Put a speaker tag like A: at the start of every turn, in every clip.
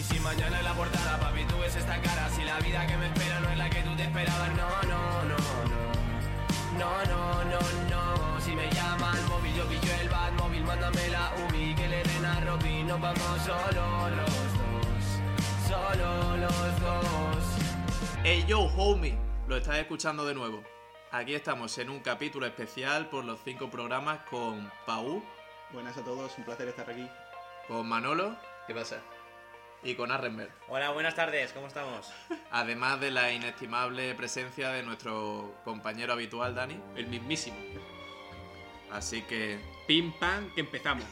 A: Y si mañana en la portada, papi, tú ves esta cara, si la vida que me espera no es la que tú te esperabas, no, no, no, no. No, no, no, no. Si me llaman móvil, yo pillo el bat móvil, mándame la UBI, que le den a Robin, nos vamos solo los dos. Solo los dos.
B: Hey yo, homie, lo estás escuchando de nuevo. Aquí estamos en un capítulo especial por los cinco programas con Pau,
C: Buenas a todos, un placer estar aquí.
B: con Manolo
D: ¿Qué pasa?
B: Y con Arrenberg.
E: Hola, buenas tardes, ¿cómo estamos?
B: Además de la inestimable presencia de nuestro compañero habitual, Dani.
F: El mismísimo.
B: Así que
F: Pim pam, que empezamos.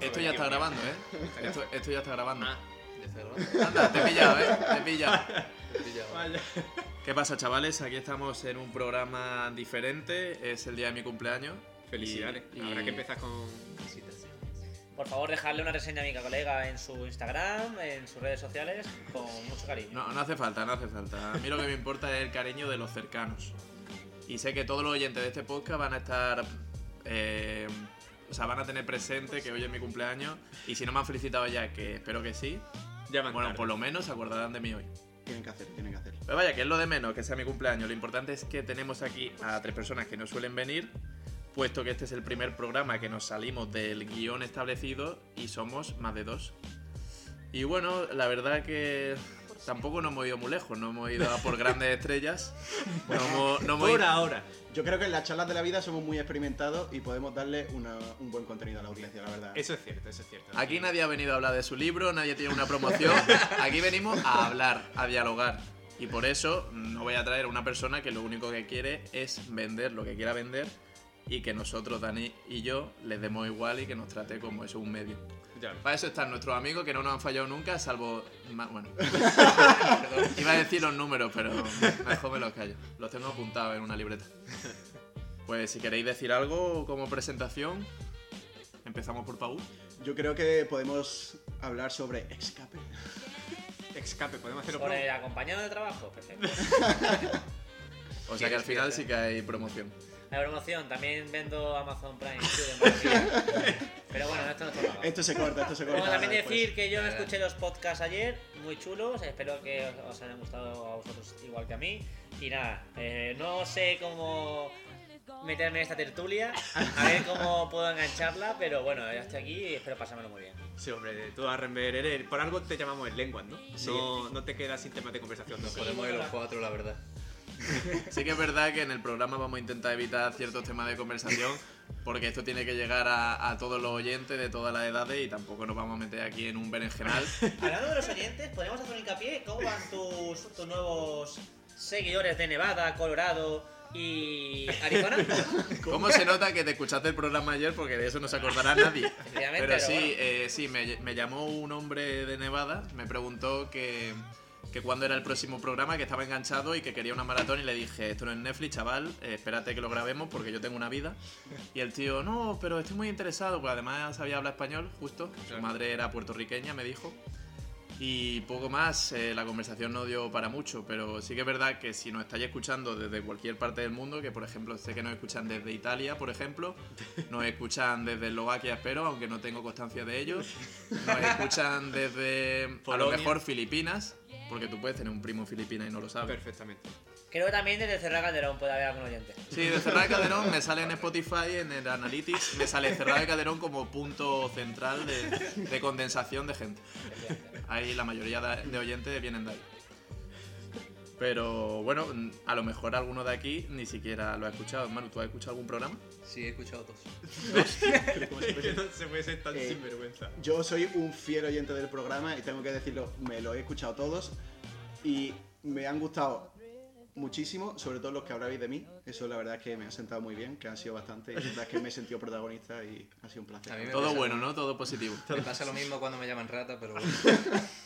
B: esto ya está grabando, ¿eh? Esto, esto ya está grabando.
D: Ah, ya está grabando.
B: Anda, te he pillado, ¿eh? Te he pillado.
D: Te he pillado.
B: ¿Qué pasa, chavales? Aquí estamos en un programa diferente. Es el día de mi cumpleaños.
F: Felicidades.
B: Y-
F: Habrá que empezar con.
E: Por favor, dejarle una reseña a mi colega en su Instagram, en sus redes sociales, con mucho cariño.
B: No, no hace falta, no hace falta. A mí lo que me importa es el cariño de los cercanos. Y sé que todos los oyentes de este podcast van a estar. eh, o sea, van a tener presente que hoy es mi cumpleaños. Y si no me han felicitado ya, que espero que sí.
F: Ya van
B: Bueno,
F: tarde.
B: por lo menos se acordarán de mí hoy.
C: Tienen que hacer, tienen que hacer.
B: Pero vaya, que es lo de menos que sea mi cumpleaños. Lo importante es que tenemos aquí a tres personas que no suelen venir, puesto que este es el primer programa que nos salimos del guion establecido y somos más de dos. Y bueno, la verdad que tampoco nos hemos ido muy lejos, no hemos ido a por grandes estrellas. No hemos, no hemos
F: Por
B: ido-
F: ahora.
C: Yo creo que en las charlas de la vida somos muy experimentados y podemos darle una- un buen contenido a la audiencia, la verdad.
F: Eso es cierto, eso es cierto.
B: Aquí nadie ha venido a hablar de su libro, nadie tiene una promoción. Aquí venimos a hablar, a dialogar. Y por eso no voy a traer a una persona que lo único que quiere es vender lo que quiera vender y que nosotros, Dani y yo, les demos igual y que nos trate como eso, un medio.
F: Ya.
B: Para eso están nuestros amigos que no nos han fallado nunca, salvo. Bueno. Iba a decir los números, pero mejor me los callo. Los tengo apuntados en una libreta. Pues si queréis decir algo como presentación, empezamos por Pau.
C: Yo creo que podemos hablar sobre escape.
F: Escape, podemos hacerlo
E: Por el acompañado de trabajo, perfecto.
B: O sea que al final sí que hay promoción.
E: La promoción, también vendo Amazon Prime. Pero bueno, esto no es trabajo.
C: Esto se corta, esto se corta.
E: Bueno, también
C: después.
E: decir que yo escuché los podcasts ayer, muy chulos, espero que os, os hayan gustado a vosotros igual que a mí. Y nada, eh, no sé cómo meterme en esta tertulia, a ver cómo puedo engancharla, pero bueno, ya estoy aquí y espero pasármelo muy bien.
F: Sí, hombre, tú Arrenber, eres. Por algo te llamamos el lenguas, ¿no? No, no te quedas sin temas de conversación. ¿no?
D: Nos podemos ir los cuatro, la verdad.
B: Sí que es verdad que en el programa vamos a intentar evitar ciertos temas de conversación porque esto tiene que llegar a, a todos los oyentes de todas las edades y tampoco nos vamos a meter aquí en un berenjenal.
E: Hablando de los oyentes, podríamos hacer un hincapié. ¿Cómo van tus, tus nuevos seguidores de Nevada, Colorado y Arizona?
B: ¿Cómo se nota que te escuchaste el programa ayer? Porque de eso no se acordará nadie. Pero sí, eh, sí me, me llamó un hombre de Nevada, me preguntó que, que cuándo era el próximo programa, que estaba enganchado y que quería una maratón y le dije, esto no es Netflix, chaval, eh, espérate que lo grabemos porque yo tengo una vida. Y el tío, no, pero estoy muy interesado, pues además sabía hablar español, justo, su madre era puertorriqueña, me dijo. Y poco más, eh, la conversación no dio para mucho, pero sí que es verdad que si nos estáis escuchando desde cualquier parte del mundo, que por ejemplo sé que nos escuchan desde Italia, por ejemplo, nos escuchan desde Eslovaquia, espero, aunque no tengo constancia de ellos, nos escuchan desde a lo
F: Polonia.
B: mejor Filipinas, porque tú puedes tener un primo en Filipinas y no lo sabes.
F: Perfectamente.
E: Creo que también desde Cerra Calderón puede haber algún oyente.
B: Sí, de Cerrado de Calderón me sale en Spotify, en el Analytics, me sale Cerrado de Calderón como punto central de, de condensación de gente. Ahí la mayoría de oyentes vienen de ahí. Pero bueno, a lo mejor alguno de aquí ni siquiera lo ha escuchado. Manu, ¿tú has escuchado algún programa?
D: Sí, he escuchado dos.
F: no se puede ser tan
C: Eh,
F: sinvergüenza.
C: Yo soy un fiel oyente del programa y tengo que decirlo, me lo he escuchado todos y me han gustado muchísimo, sobre todo los que habláis de mí. Eso la verdad es que me ha sentado muy bien, que han sido bastante. Y la verdad es que me he sentido protagonista y ha sido un placer.
B: Todo bueno, ¿no? Todo positivo.
D: Me pasa lo mismo cuando me llaman rata, pero bueno.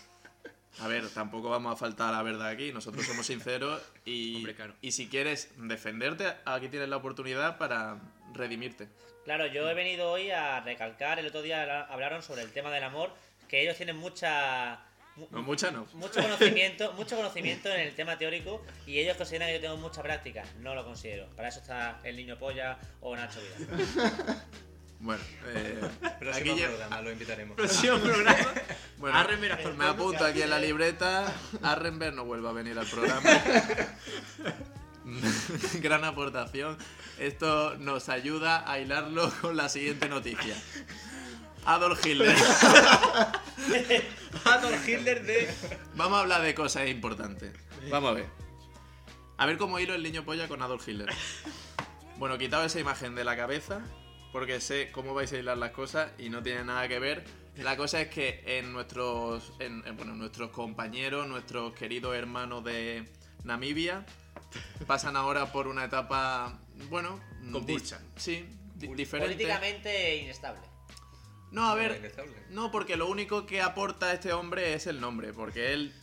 B: A ver, tampoco vamos a faltar a la verdad aquí. Nosotros somos sinceros y,
F: Hombre, claro.
B: y si quieres defenderte, aquí tienes la oportunidad para redimirte.
E: Claro, yo he venido hoy a recalcar, el otro día habla- hablaron sobre el tema del amor, que ellos tienen mucha... mu-
B: No, mucha no.
E: Mucho conocimiento, mucho conocimiento en el tema teórico y ellos consideran que yo tengo mucha práctica. No lo considero. Para eso está el niño polla o Nacho Vidal.
B: Bueno, eh,
D: Próximo
B: aquí
D: programa lo invitaremos.
F: Próximo programa.
B: bueno,
F: Arrenberg
B: me apunto aquí en la libreta. Arrenberg no vuelva a venir al programa. Gran aportación. Esto nos ayuda a hilarlo con la siguiente noticia. Adolf Hitler.
F: Adolf Hitler de.
B: Vamos a hablar de cosas importantes. Vamos a ver. A ver cómo hilo el niño polla con Adolf Hitler. Bueno, quitado esa imagen de la cabeza, porque sé cómo vais a hilar las cosas y no tiene nada que ver. La cosa es que en nuestros, en- en, bueno, nuestros compañeros, nuestros queridos hermanos de Namibia, pasan ahora por una etapa, bueno,
F: Convulsa.
B: sí, di- diferente.
E: Políticamente inestable.
B: No, a ver,
D: Inestable.
B: no, porque lo único que aporta este hombre es el nombre, porque él...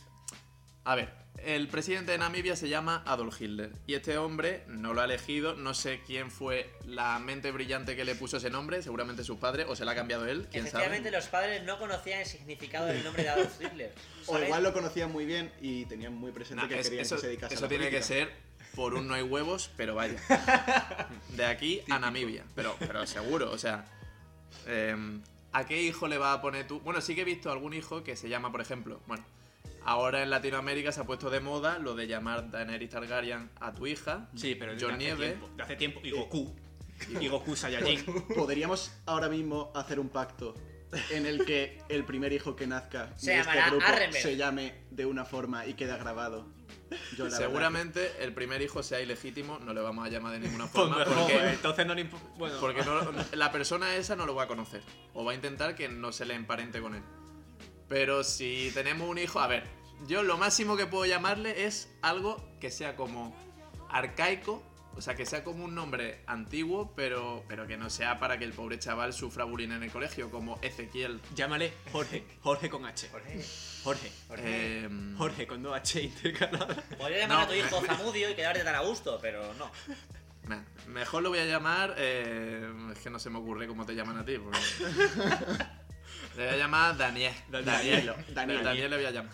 B: A ver, el presidente de Namibia se llama Adolf Hitler, y este hombre no lo ha elegido, no sé quién fue la mente brillante que le puso ese nombre, seguramente sus padres, o se lo ha cambiado él, quién
E: Efectivamente,
B: sabe.
E: los padres no conocían el significado del nombre de Adolf Hitler.
C: O igual lo conocían muy bien y tenían muy presente
B: Nah,
C: que
B: es-
C: querían
B: eso
C: que se dedicase
B: eso
C: a la
B: tiene que ser por un no hay huevos, pero vaya. De aquí a Namibia, pero, pero seguro, o sea... em, ¿A qué hijo le vas a poner tú? Bueno, sí que he visto algún hijo que se llama, por ejemplo, bueno, ahora en Latinoamérica se ha puesto de moda lo de llamar Daenerys Targaryen a tu hija,
F: Sí, pero
B: John
F: hace
B: Nieve.
F: tiempo. De hace tiempo. Y Goku. Y Goku Saiyajin.
C: Podríamos ahora mismo hacer un pacto en el que el primer hijo que nazca
E: Se
C: de este
E: llamará
C: grupo se llame de una forma y queda grabado. Yo, la verdad
B: Seguramente el primer hijo sea ilegítimo, no le vamos a llamar de ninguna forma porque,
F: entonces no le importa. Bueno,
B: porque no- la persona esa no lo va a conocer o va a intentar que no se le emparente con él. Pero si tenemos un hijo, a ver, yo lo máximo que puedo llamarle es algo que sea como arcaico, o sea, que sea como un nombre antiguo, pero, pero que no sea para que el pobre chaval sufra bullying en el colegio, como Ezequiel.
F: llámale Jorge. Jorge con H.
E: Jorge,
F: Jorge.
E: Jorge.
B: Em,
F: Jorge con dos H intercaladas.
E: Podría llamar
B: No.
E: a tu hijo Zamudio y quedarte tan a gusto, pero no.
B: Mejor lo voy a llamar. eh, es que no se me ocurre cómo te llaman a ti. porque- le voy a llamar Daniel.
F: Daniel.
B: Daniel.
C: Daniel.
B: Daniel le voy a llamar.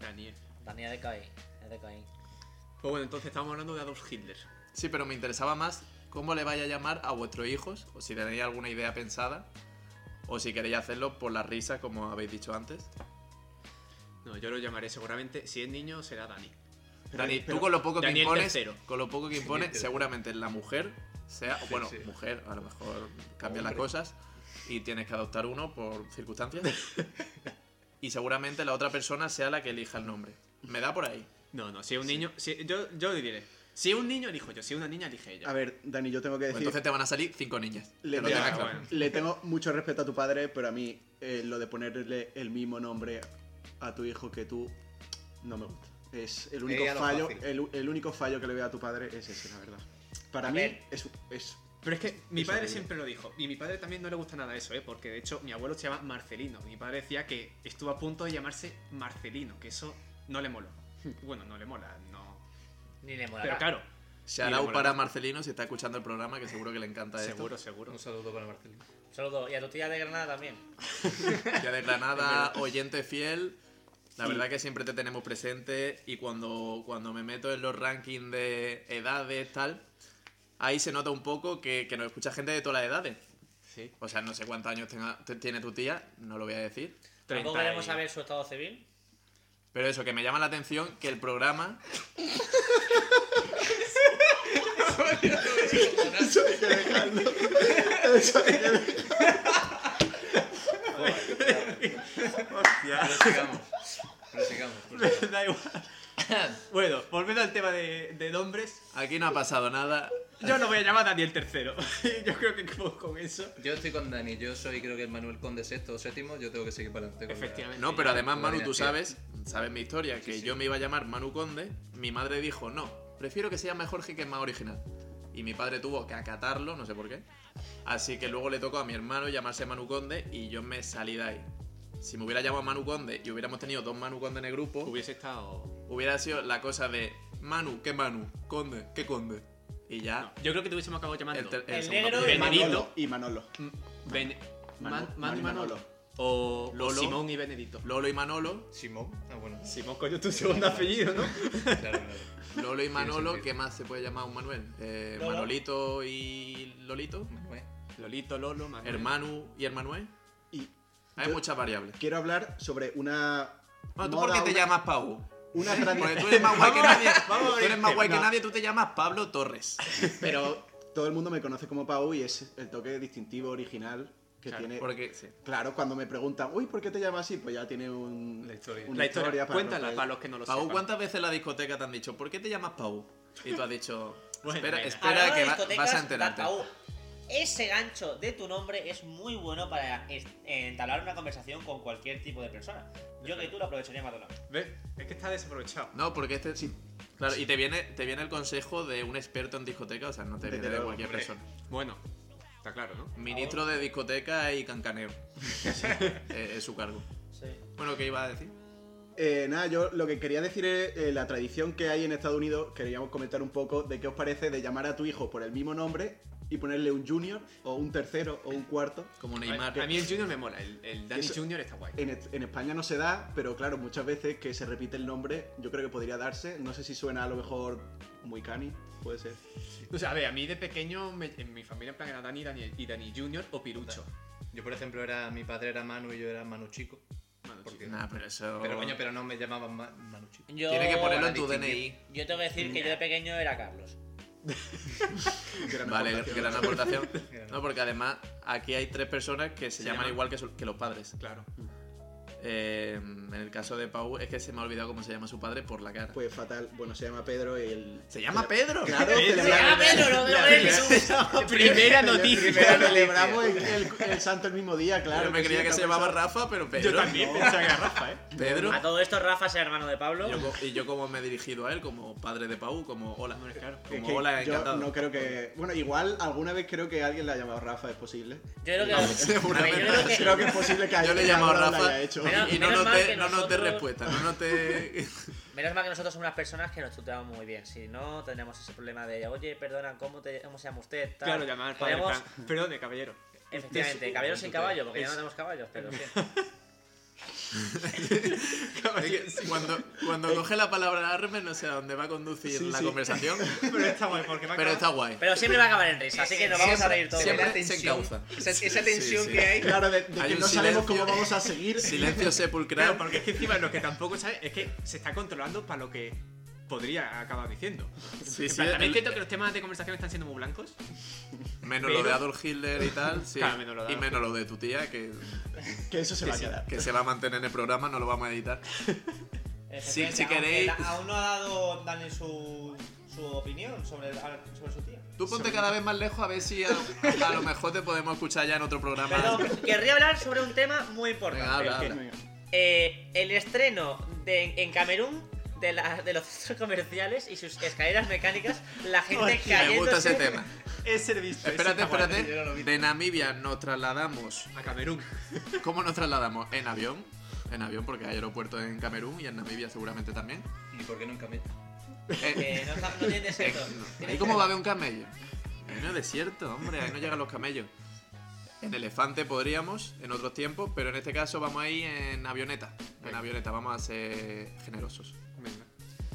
F: Daniel.
E: Daniel de Caín. de Caín.
F: Pues bueno, entonces estamos hablando de Adolf Hitler.
B: Sí, pero me interesaba más cómo le vaya a llamar a vuestros hijos, o si tenéis alguna idea pensada, o si queréis hacerlo por la risa, como habéis dicho antes.
F: No, yo lo llamaré seguramente. Si es niño, será Dani.
B: Dani,
C: pero-
B: tú con lo poco que
F: Daniel
B: impones,
F: tercero.
B: con lo poco que impones, seguramente la mujer sea, bueno,
D: sí.
B: mujer, a lo mejor cambian las cosas y tienes que adoptar uno por circunstancias. y seguramente la otra persona sea la que elija el nombre. Me da por ahí.
F: No, no, si es un niño. Si, yo, yo diré. Si es un niño, elijo yo. Si es una niña, elige ella.
C: A ver, Dani, yo tengo que
B: Pues
C: decir.
B: entonces te van a salir cinco niñas.
C: Le, tengo-
B: tengas
F: Ya,
B: claro.
F: bueno.
C: le tengo mucho respeto a tu padre, pero a mí eh, lo de ponerle el mismo nombre a tu hijo que tú no me gusta. Es el único fallo, el, el único fallo que le veo a tu padre es ese, la verdad. Para
E: A
C: mí
E: ver.
C: es, es
F: Pero es que mi padre siempre lo dijo. Y mi padre también no le gusta nada eso, ¿eh? Porque de hecho mi abuelo se llama Marcelino. Mi padre decía que estuvo a punto de llamarse Marcelino, que eso no le moló. Bueno, no le mola, no.
E: Ni le molará.
F: Pero claro, mola
B: para. Marcelino si está escuchando el programa, que seguro que le encanta
F: seguro, seguro.
D: Un saludo para Marcelino.
E: Un saludo. Y a tu tía de Granada también.
B: Ya de Granada, oyente fiel. La verdad que siempre te tenemos presente y cuando, cuando me meto en los rankings de edades, tal, ahí se nota un poco que, que nos escucha gente de todas las edades.
F: Sí.
B: O sea, no sé cuántos años tenga- te- tiene tu tía, no lo voy a decir.
E: Tampoco
F: 30 y-
E: queremos saber su estado civil.
B: Pero eso, que me llama la atención que el programa
C: Eso hay que dejarlo. Eso hay que dejarlo.
D: Pero sigamos. Pero sigamos.
F: da igual. bueno, volviendo al tema de, de nombres,
B: aquí no ha pasado nada.
F: yo lo voy a llamar Daniel III. yo creo que con, con eso.
D: Yo estoy con Dani. Yo soy, creo que el Manuel Conde sexto o séptimo. Yo tengo que seguir para adelante. con la-
F: Efectivamente.
B: No, pero además, Manu, tú sabes, sabes mi historia, que
D: sí.
B: yo me iba a llamar Manu Conde, mi madre dijo, no, prefiero que se llame Jorge, que es más original. Y mi padre tuvo que acatarlo, no sé por qué. Así que luego le tocó a mi hermano llamarse Manu Conde y yo me salí de ahí. Si me hubiera llamado Manu Conde y hubiéramos tenido dos Manu Conde en el grupo,
F: Hubiese estado.
B: Hubiera sido la cosa de Manu, ¿qué Manu? Conde, ¿qué Conde? Y ya.
F: No, yo creo que te hubiésemos acabado llamando.
B: el ter-
E: negro
F: Benedito.
C: Manolo y Manolo.
F: Ben-
C: Manu-
F: Man-
C: Manu
F: Manu
C: y
F: y Manolo. O, o
B: Lolo.
F: Simón y Benedito.
B: Lolo y Manolo.
D: Simón. Ah, bueno.
F: Simón, coño, tu segundo apellido, ¿no?
D: Claro, claro.
B: Lolo y Manolo. ¿qué más se puede llamar un Manuel? Eh. Manolito y Lolito.
D: Manuel.
F: Lolito, Lolo, Manuel.
B: Hermanu y Hermanuel.
C: Y
B: Hay muchas variables.
C: quiero hablar sobre una.
B: Bueno, ¿tú
C: moda,
B: por qué te
C: una-
B: llamas Pau?
C: Una
B: Porque
C: tradición.
B: tú eres más guay que nadie.
F: vamos a
B: Tú eres más guay que nadie, tú te llamas Pablo Torres.
C: Pero todo el mundo me conoce como Pau y es el toque distintivo, original que
F: Claro,
C: tiene.
B: Porque, sí.
C: Claro, cuando me preguntan, uy, ¿por qué te llamas así? Pues ya tiene un,
D: La historia.
C: una
F: La historia,
C: para
F: cuéntala
C: romper.
F: para los que no lo
B: Pau,
F: sepan.
B: ¿cuántas veces en la discoteca te han dicho, ¿por qué te llamas Pau? Y tú has dicho,
F: Bueno,
B: espera, espera que va- vas a enterarte.
E: Pau, ese gancho de tu nombre es muy bueno para entablar una conversación con cualquier tipo de persona. Yo que tú lo aprovecharía más de una vez.
F: ¿Ves? Es que está desaprovechado.
B: No, porque este sí. Claro, y te viene, te viene el consejo de un experto en discoteca, o sea, no te viene de cualquier
F: Hombre,
B: persona.
F: Bueno, está claro, ¿no?
B: Ministro de discoteca y cancaneo. Eh, es su cargo.
E: Sí.
B: Bueno, ¿qué iba a decir?
C: Eh, nada, yo lo que quería decir es eh, la tradición que hay en Estados Unidos. Queríamos comentar un poco de qué os parece de llamar a tu hijo por el mismo nombre y ponerle un junior o un tercero o un cuarto.
B: Como
F: A,
B: Neymar.
F: a mí el Junior me mola, el, el Danny
C: Eso-
F: Junior está guay.
C: En, en España no se da, pero claro, muchas veces que se repite el nombre, yo creo que podría darse. No sé si suena a lo mejor muy cani, puede ser.
F: O sea, a ver, a mí de pequeño, me- en mi familia en plan era Dani, Dani y Dani Junior o Pirucho.
D: Yo, por ejemplo, era mi padre era Manu y yo era Manu Chico. Porque-
B: Nah, pero eso.
D: Pero coño, pero no me llamaban Ma- Manu Chico.
E: Yo,
B: Tiene que ponerlo en tu. DNI.
E: Yo tengo que decir que yo de pequeño era Carlos.
C: Gran
B: Vale,
C: aportación.
B: gran aportación. No, porque además aquí hay tres personas que se,
F: Se
B: llaman
F: llaman-
B: igual que, su- que los padres.
F: Claro.
B: Eh, en el caso de Pau, es que se me ha olvidado cómo se llama su padre por la cara.
C: Pues fatal. Bueno, se llama Pedro y el.
B: ¿Se llama Pedro?
C: Claro,
F: Se
E: ¡Se
C: celebra-
E: llama Pedro, no tú!
F: Primera noticia.
C: Celebramos el, el- el santo el mismo día, claro.
B: Yo me creía
C: sí,
B: que se llamaba. Rafa, pero Pedro.
F: Yo también pensaba que era Rafa, ¿eh?
B: Pedro.
E: A todo esto, Rafa es hermano de Pablo.
B: Yo y yo como me he dirigido a él, como padre de Pau, como hola.
F: Hombre, claro.
C: Es
B: Como
C: que
B: hola,
C: yo
B: encantado.
C: no creo que. Bueno, igual alguna vez creo que alguien le ha llamado Rafa, es posible.
E: Yo creo que.
B: No, seguramente.
E: yo creo que.
C: Creo que es posible que
B: Yo le he
C: alguien
B: llamado Rafa
C: lo haya hecho.
E: Menos-
B: y no noté,
E: que
B: no
E: nosotros-
B: respuesta, no noté...
E: Menos mal que nosotros somos unas personas que nos tuteamos muy bien. Si no, tendríamos ese problema de, oye, perdona, ¿cómo, te, cómo se llama usted? Tal.
F: Claro, llamar al padre. Perdón, de caballero.
E: Efectivamente, caballo sin caballo, porque ya no tenemos caballos, pero sí.
B: Es que cuando, cuando coge la palabra Armen, no sé a dónde va a conducir
C: Sí,
B: la
C: sí.
B: conversación,
F: Pero está guay, porque me ha
B: pero está guay.
E: Pero siempre va a acabar en risa, así que nos vamos a reír todos.
B: siempre
D: La
B: se encauza.
D: Esa, tensión
B: sí.
D: que hay.
C: Claro, de, de
B: Hay
C: que no sabemos
B: silencio.
C: cómo vamos a seguir.
B: Silencio sepulcral.
F: Claro, porque es que encima lo que tampoco sabes es que se está controlando para lo que podría acabar diciendo.
B: Sí, sí,
F: plan, También
B: el-
F: siento que los temas de conversación están siendo muy blancos.
B: menos
F: pero-
B: lo de Adolf Hitler y tal, sí.
F: Claro, menos lo de
B: y menos lo de tu tía, que,
C: Que eso se va a quedar.
B: que se va a mantener en el programa, no lo vamos a editar. Sí, si queréis-
E: Aún no ha dado Dani su, su opinión sobre, sobre su tía.
B: Tú ponte cada vez más lejos a ver si a, a lo mejor te podemos escuchar ya en otro programa.
E: Pero querría hablar sobre un tema muy importante.
B: Venga, habla, habla.
C: Venga.
E: Eh, el estreno de, en Camerún de, la- de los centros comerciales y sus escaleras mecánicas, la gente
B: Me
E: cayéndose.
B: gusta ese tema.
F: Ese visto.
B: Espérate, espérate.
F: No.
B: De Namibia nos trasladamos.
F: A Camerún.
B: ¿Cómo nos trasladamos? En avión. En avión, porque hay aeropuertos en Camerún y en Namibia seguramente también.
D: ¿Y por qué nunca me.?
B: Eh,
E: Que no, está- no tiene desierto.
B: ¿Ahí cómo va a haber un camello? Ahí no es desierto, hombre, ahí no llegan los camellos. En elefante podríamos, en otros tiempos, pero en este caso vamos a ir en avioneta. En avioneta, vamos a ser generosos.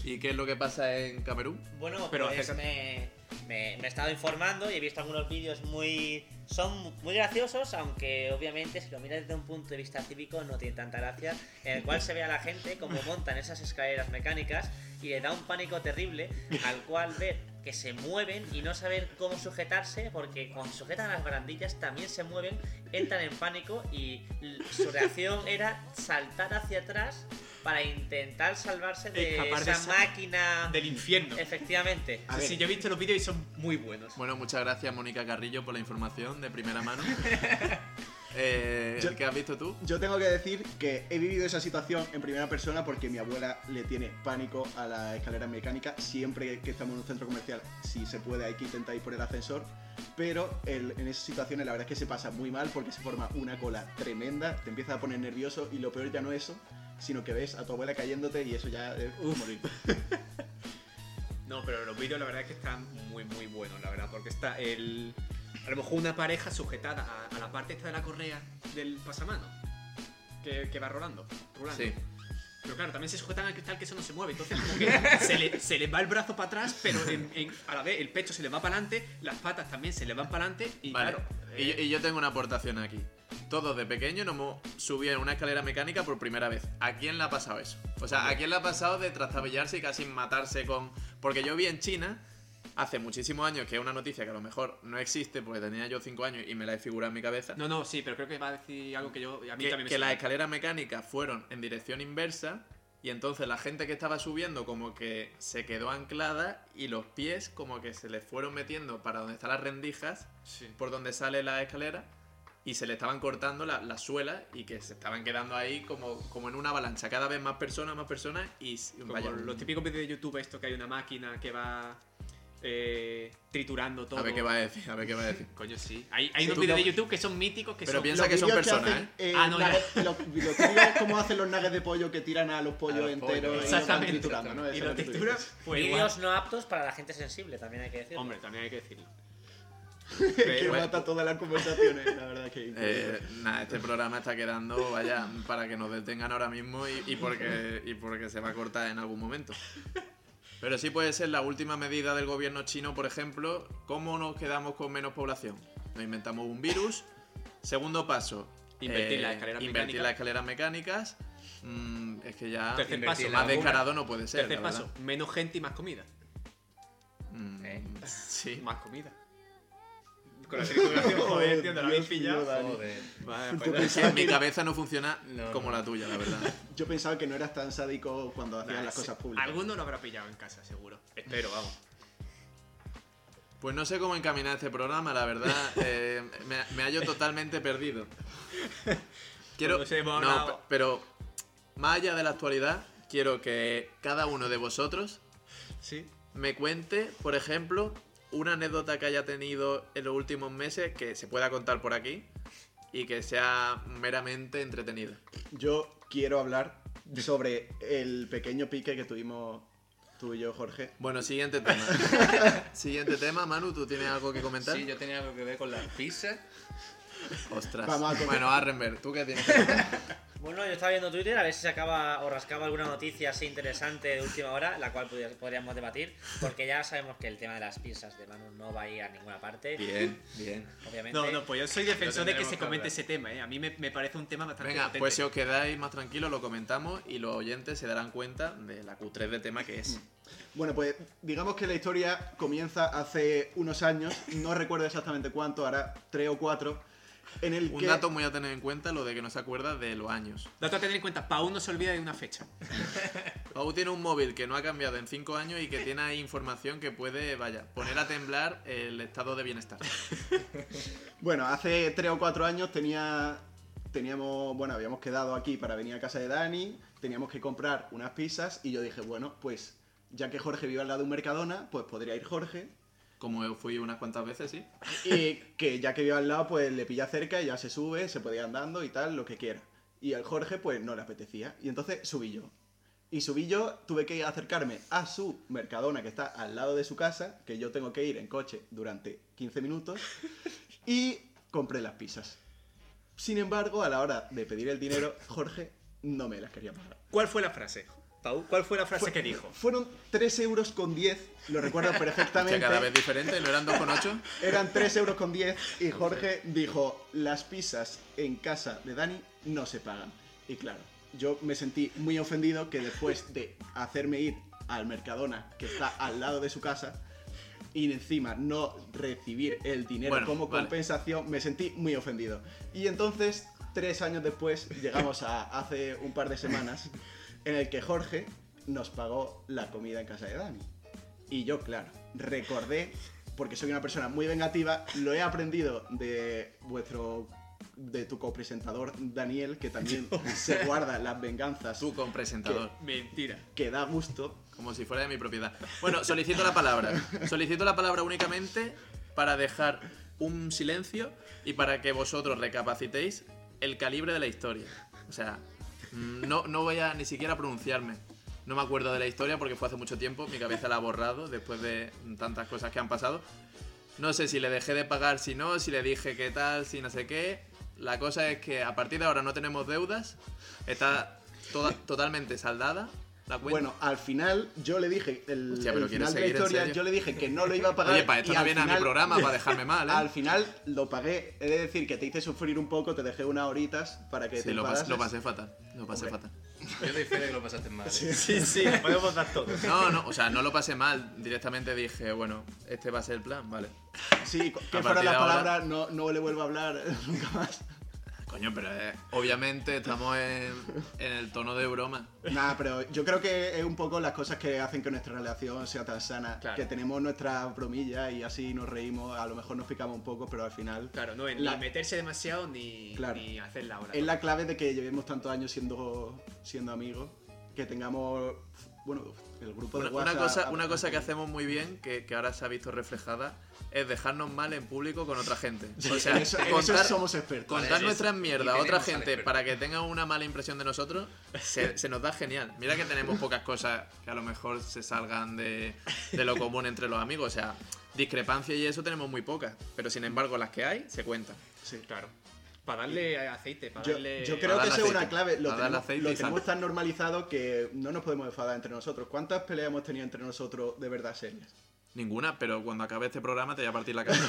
B: ¿Y qué es lo que pasa en Camerún?
E: Bueno,
F: Pero
E: pues me, me- me he estado informando y he visto algunos vídeos muy. Son muy graciosos, aunque obviamente si lo miras desde un punto de vista cívico no tiene tanta gracia, en el cual se ve a la gente cómo montan esas escaleras mecánicas y le da un pánico terrible al cual ver que se mueven y no saber cómo sujetarse, porque cuando sujetan a las barandillas también se mueven, entran en pánico y su reacción era saltar hacia atrás para intentar salvarse de
F: Escapar
E: esa
F: esa-
E: máquina.
F: Del infierno.
E: Efectivamente.
C: A
F: Sí,
C: ver.
F: sí, yo he visto los vídeos y son muy buenos.
B: Bueno, muchas gracias Mónica Carrillo por la información de primera mano. Eh,
C: Yo-
B: ¿Qué has visto tú?
C: Yo tengo que decir que he vivido esa situación en primera persona porque mi abuela le tiene pánico a la escalera mecánica. Siempre que estamos en un centro comercial, si se puede, hay que intentar ir por el ascensor. Pero el- en esas situaciones la verdad es que se pasa muy mal porque se forma una cola tremenda, te empieza a poner nervioso y lo peor ya no es eso, sino que ves a tu abuela cayéndote y eso ya es morir.
F: No, pero los vídeos la verdad es que están muy, muy buenos, la verdad, porque está el. A lo mejor una pareja sujetada a, a la parte esta de la correa del pasamano, que, que va rolando, rulando.
B: Sí.
F: Pero claro, también se sujetan al cristal que eso no se mueve, entonces como que se le, se le va el brazo para atrás, pero en- en- a la vez el pecho se le va para adelante, las patas también se le van para adelante y
B: Vale.
F: claro.
B: Y, yo- y yo tengo una aportación aquí. Todos de pequeño nos hemos subido en una escalera mecánica por primera vez. ¿A quién le ha pasado eso? O sea, ¿a quién le ha pasado de trastabillarse y casi matarse con...? Porque yo vi en China, hace muchísimos años, que es una noticia que a lo mejor no existe porque tenía yo 5 años y me la he figurado en mi cabeza,
F: No, no, sí, pero creo que va a decir algo que yo. A mí
B: que,
F: también me
B: que las escaleras mecánicas fueron en dirección inversa y entonces la gente que estaba subiendo como que se quedó anclada y los pies como que se les fueron metiendo para donde están las rendijas
F: Sí.
B: por donde sale la escalera y se le estaban cortando la- las suelas y que se estaban quedando ahí como, como en una avalancha, cada vez más personas, más personas y vaya,
F: los típicos vídeos de YouTube, esto que hay una máquina que va eh, triturando todo.
B: a ver qué va a decir, a ver qué va a decir.
F: Coño, sí. Hay, hay
C: Sí,
F: unos vídeos de YouTube que son míticos que
B: Pero
F: son.
B: piensa
C: Los
B: que son personas,
C: hacen,
B: ¿eh?
C: eh,
F: Ah, no, ya.
C: nuggets- los, los cómo hacen los nuggets de pollo que tiran a los pollos
D: los
C: enteros
D: pollos.
C: y los van
F: Exactamente.
C: triturando, ¿no?
F: Y
C: es
F: la
C: lo que tú
F: textura,
C: dices.
F: pues.
E: Vídeos no aptos para la gente sensible, también hay que decirlo.
F: Hombre, también hay que decirlo.
C: que
B: bueno.
C: mata todas las conversaciones, la verdad que
B: Eh, nada, este programa está quedando, vaya, para que nos detengan ahora mismo y, y porque, y porque se va a cortar en algún momento. Pero sí puede ser la última medida del gobierno chino, por ejemplo, cómo nos quedamos con menos población. Nos inventamos un virus. Segundo paso, eh,
F: Invertir las escaleras
B: invertir
F: mecánicas.
B: las escaleras mecánicas. Mm, es que ya
F: Tercer paso,
B: más descarado no puede ser.
F: Tercer paso, menos gente y más comida.
B: Mm,
E: ¿Eh?
B: Sí.
F: Más comida. Con la trituración, joder, tío, te la habéis pillado.
D: Joder.
F: Vale, pues,
C: pensaba
B: Mi cabeza no funciona
D: No,
B: como
D: no.
B: la tuya, la verdad.
C: Yo pensaba que no eras tan sádico cuando hacías las cosas públicas.
F: Alguno lo habrá pillado en casa, seguro. Espero, vamos.
B: Pues no sé cómo encaminar este programa, la verdad. eh, me, me hallo totalmente perdido. Quiero.
F: Todos hemos
B: No, pero más allá de la actualidad, quiero que cada uno de vosotros
F: Sí.
B: me cuente, por ejemplo, una anécdota que haya tenido en los últimos meses que se pueda contar por aquí y que sea meramente entretenida.
C: Yo quiero hablar sobre el pequeño pique que tuvimos tú y yo, Jorge.
B: Bueno, siguiente tema. siguiente tema, Manu, ¿tú tienes algo que comentar?
D: Sí, yo tenía algo que ver con las pizzas.
B: Ostras.
C: Vamos a
B: bueno, Arrenberg, ¿tú qué tienes que?
E: Bueno, yo estaba viendo Twitter a ver si se acaba o rascaba alguna noticia así interesante de última hora, la cual podría- podríamos debatir, porque ya sabemos que el tema de las pizzas de Manu no va a ir a ninguna parte,
B: Bien, bien.
E: obviamente.
F: No, no, pues yo soy defensor de que se comente ese tema, ¿eh? A mí me, me parece un tema bastante
B: Venga,
F: potente.
B: pues si os quedáis más tranquilos lo comentamos y los oyentes se darán cuenta de la cutrez de tema que es.
C: Bueno, pues digamos que la historia comienza hace unos años, no recuerdo exactamente cuánto, ahora tres o cuatro, en el
B: Un
C: que...
B: dato muy a tener en cuenta, lo de que no se acuerda de los años.
F: Dato a tener en cuenta, Pau no se olvida de una fecha.
B: Pau tiene un móvil que no ha cambiado en 5 años y que tiene ahí información que puede, vaya, poner a temblar el estado de bienestar.
C: Bueno, hace tres o cuatro años tenía, teníamos, bueno, habíamos quedado aquí para venir a casa de Dani, teníamos que comprar unas pizzas y yo dije, bueno, pues ya que Jorge vive al lado de un Mercadona, pues podría ir Jorge
B: Como yo fui unas cuantas veces, sí.
C: y que ya que vive al lado, pues le pilla cerca y ya se sube, se puede ir andando y tal, lo que quiera. Y al Jorge, pues no le apetecía. Y entonces subí yo. Y subí yo, tuve que acercarme a su Mercadona que está al lado de su casa, que yo tengo que ir en coche durante 15 minutos, y compré las pizzas. Sin embargo, a la hora de pedir el dinero, Jorge no me las quería pagar.
F: ¿Cuál fue la frase? Pau, ¿cuál fue la frase
C: Fue-
F: que dijo?
C: Fueron 3 euros con 10, lo recuerdo
B: O sea,
C: perfectamente.
B: cada vez diferente, ¿no eran 2,8?
C: Eran 3 euros con 10 y Jorge dijo, las pizzas en casa de Dani no se pagan. Y claro, yo me sentí muy ofendido que después de hacerme ir al Mercadona, que está al lado de su casa, y encima no recibir el dinero
B: Bueno,
C: como
B: vale.
C: compensación, me sentí muy ofendido. Y entonces, tres años después, llegamos a hace un par de semanas, en el que Jorge nos pagó la comida en casa de Dani. Y yo, claro, recordé, porque soy una persona muy vengativa, lo he aprendido de vuestro de tu copresentador Daniel, que también se guarda las venganzas
B: Tú con presentador.
F: Mentira.
C: que da gusto.
B: Como si fuera de mi propiedad. Bueno, solicito la palabra. Solicito la palabra únicamente para dejar un silencio y para que vosotros recapacitéis el calibre de la historia. O sea, no, no voy a ni siquiera pronunciarme. No me acuerdo de la historia porque fue hace mucho tiempo, mi cabeza la ha borrado después de tantas cosas que han pasado. No sé si le dejé de pagar, si no, si le dije qué tal, si no sé qué. La cosa es que a partir de ahora no tenemos deudas, está totalmente saldada la cuenta.
C: Bueno, al final yo le dije, el,
B: Hostia, pero
C: el
B: ¿quieres
C: final de la historia, yo le dije que no lo iba a pagar.
B: Oye, para esto
C: y
B: no viene a mi programa, para dejarme mal, ¿eh?
C: Al final lo pagué. He de decir que te hice sufrir un poco, te dejé unas horitas para que
B: Sí,
C: te
B: lo, pas- lo pasé fatal. Lo pasé
C: Hombre.
B: fatal.
D: Yo doy fe de que lo pasaste mal. ¿eh?
F: Sí, sí, le podemos dar todo.
B: No, no, o sea, no lo pasé mal. Directamente dije, bueno, este va a ser el plan, vale.
C: Sí, que
B: A
C: fueron
B: partir
C: las
B: de ahora-
C: palabras, no, no le vuelvo a hablar nunca más.
B: Coño, pero eh, obviamente estamos en, en el tono de broma.
C: Nada, pero yo creo que es un poco las cosas que hacen que nuestra relación sea tan sana.
F: Claro.
C: Que tenemos nuestras bromillas y así nos reímos, a lo mejor nos picamos un poco, pero al final
F: Claro, no, en
C: La-
F: ni meterse demasiado ni,
C: Claro.
F: ni hacer la hora.
C: es la clave de que llevemos tantos años siendo, siendo amigos, que tengamos, bueno, el grupo de
B: Una, cosa, una cosa que hacemos muy bien, que, que ahora se ha visto reflejada, es dejarnos mal en público con otra gente. O sea,
C: en eso, en eso
B: contar,
C: somos expertos.
B: contar nuestras
D: es-
B: mierdas a otra gente para que tengan una mala impresión de nosotros, se, se nos da genial. Mira que tenemos pocas cosas que a lo mejor se salgan de, de lo común entre los amigos. O sea, discrepancia y eso tenemos muy pocas. Pero sin embargo, las que hay se cuentan.
C: Sí.
F: Claro. Para darle aceite, para
C: Yo,
F: darle.
C: yo creo que esa es una clave. Lo
B: Para darle
C: tenemos,
B: aceite
C: lo tenemos tan normalizado que no nos podemos enfadar entre nosotros. ¿Cuántas peleas hemos tenido entre nosotros de verdad serias?
B: Ninguna, pero cuando acabe este programa te voy a partir la cara.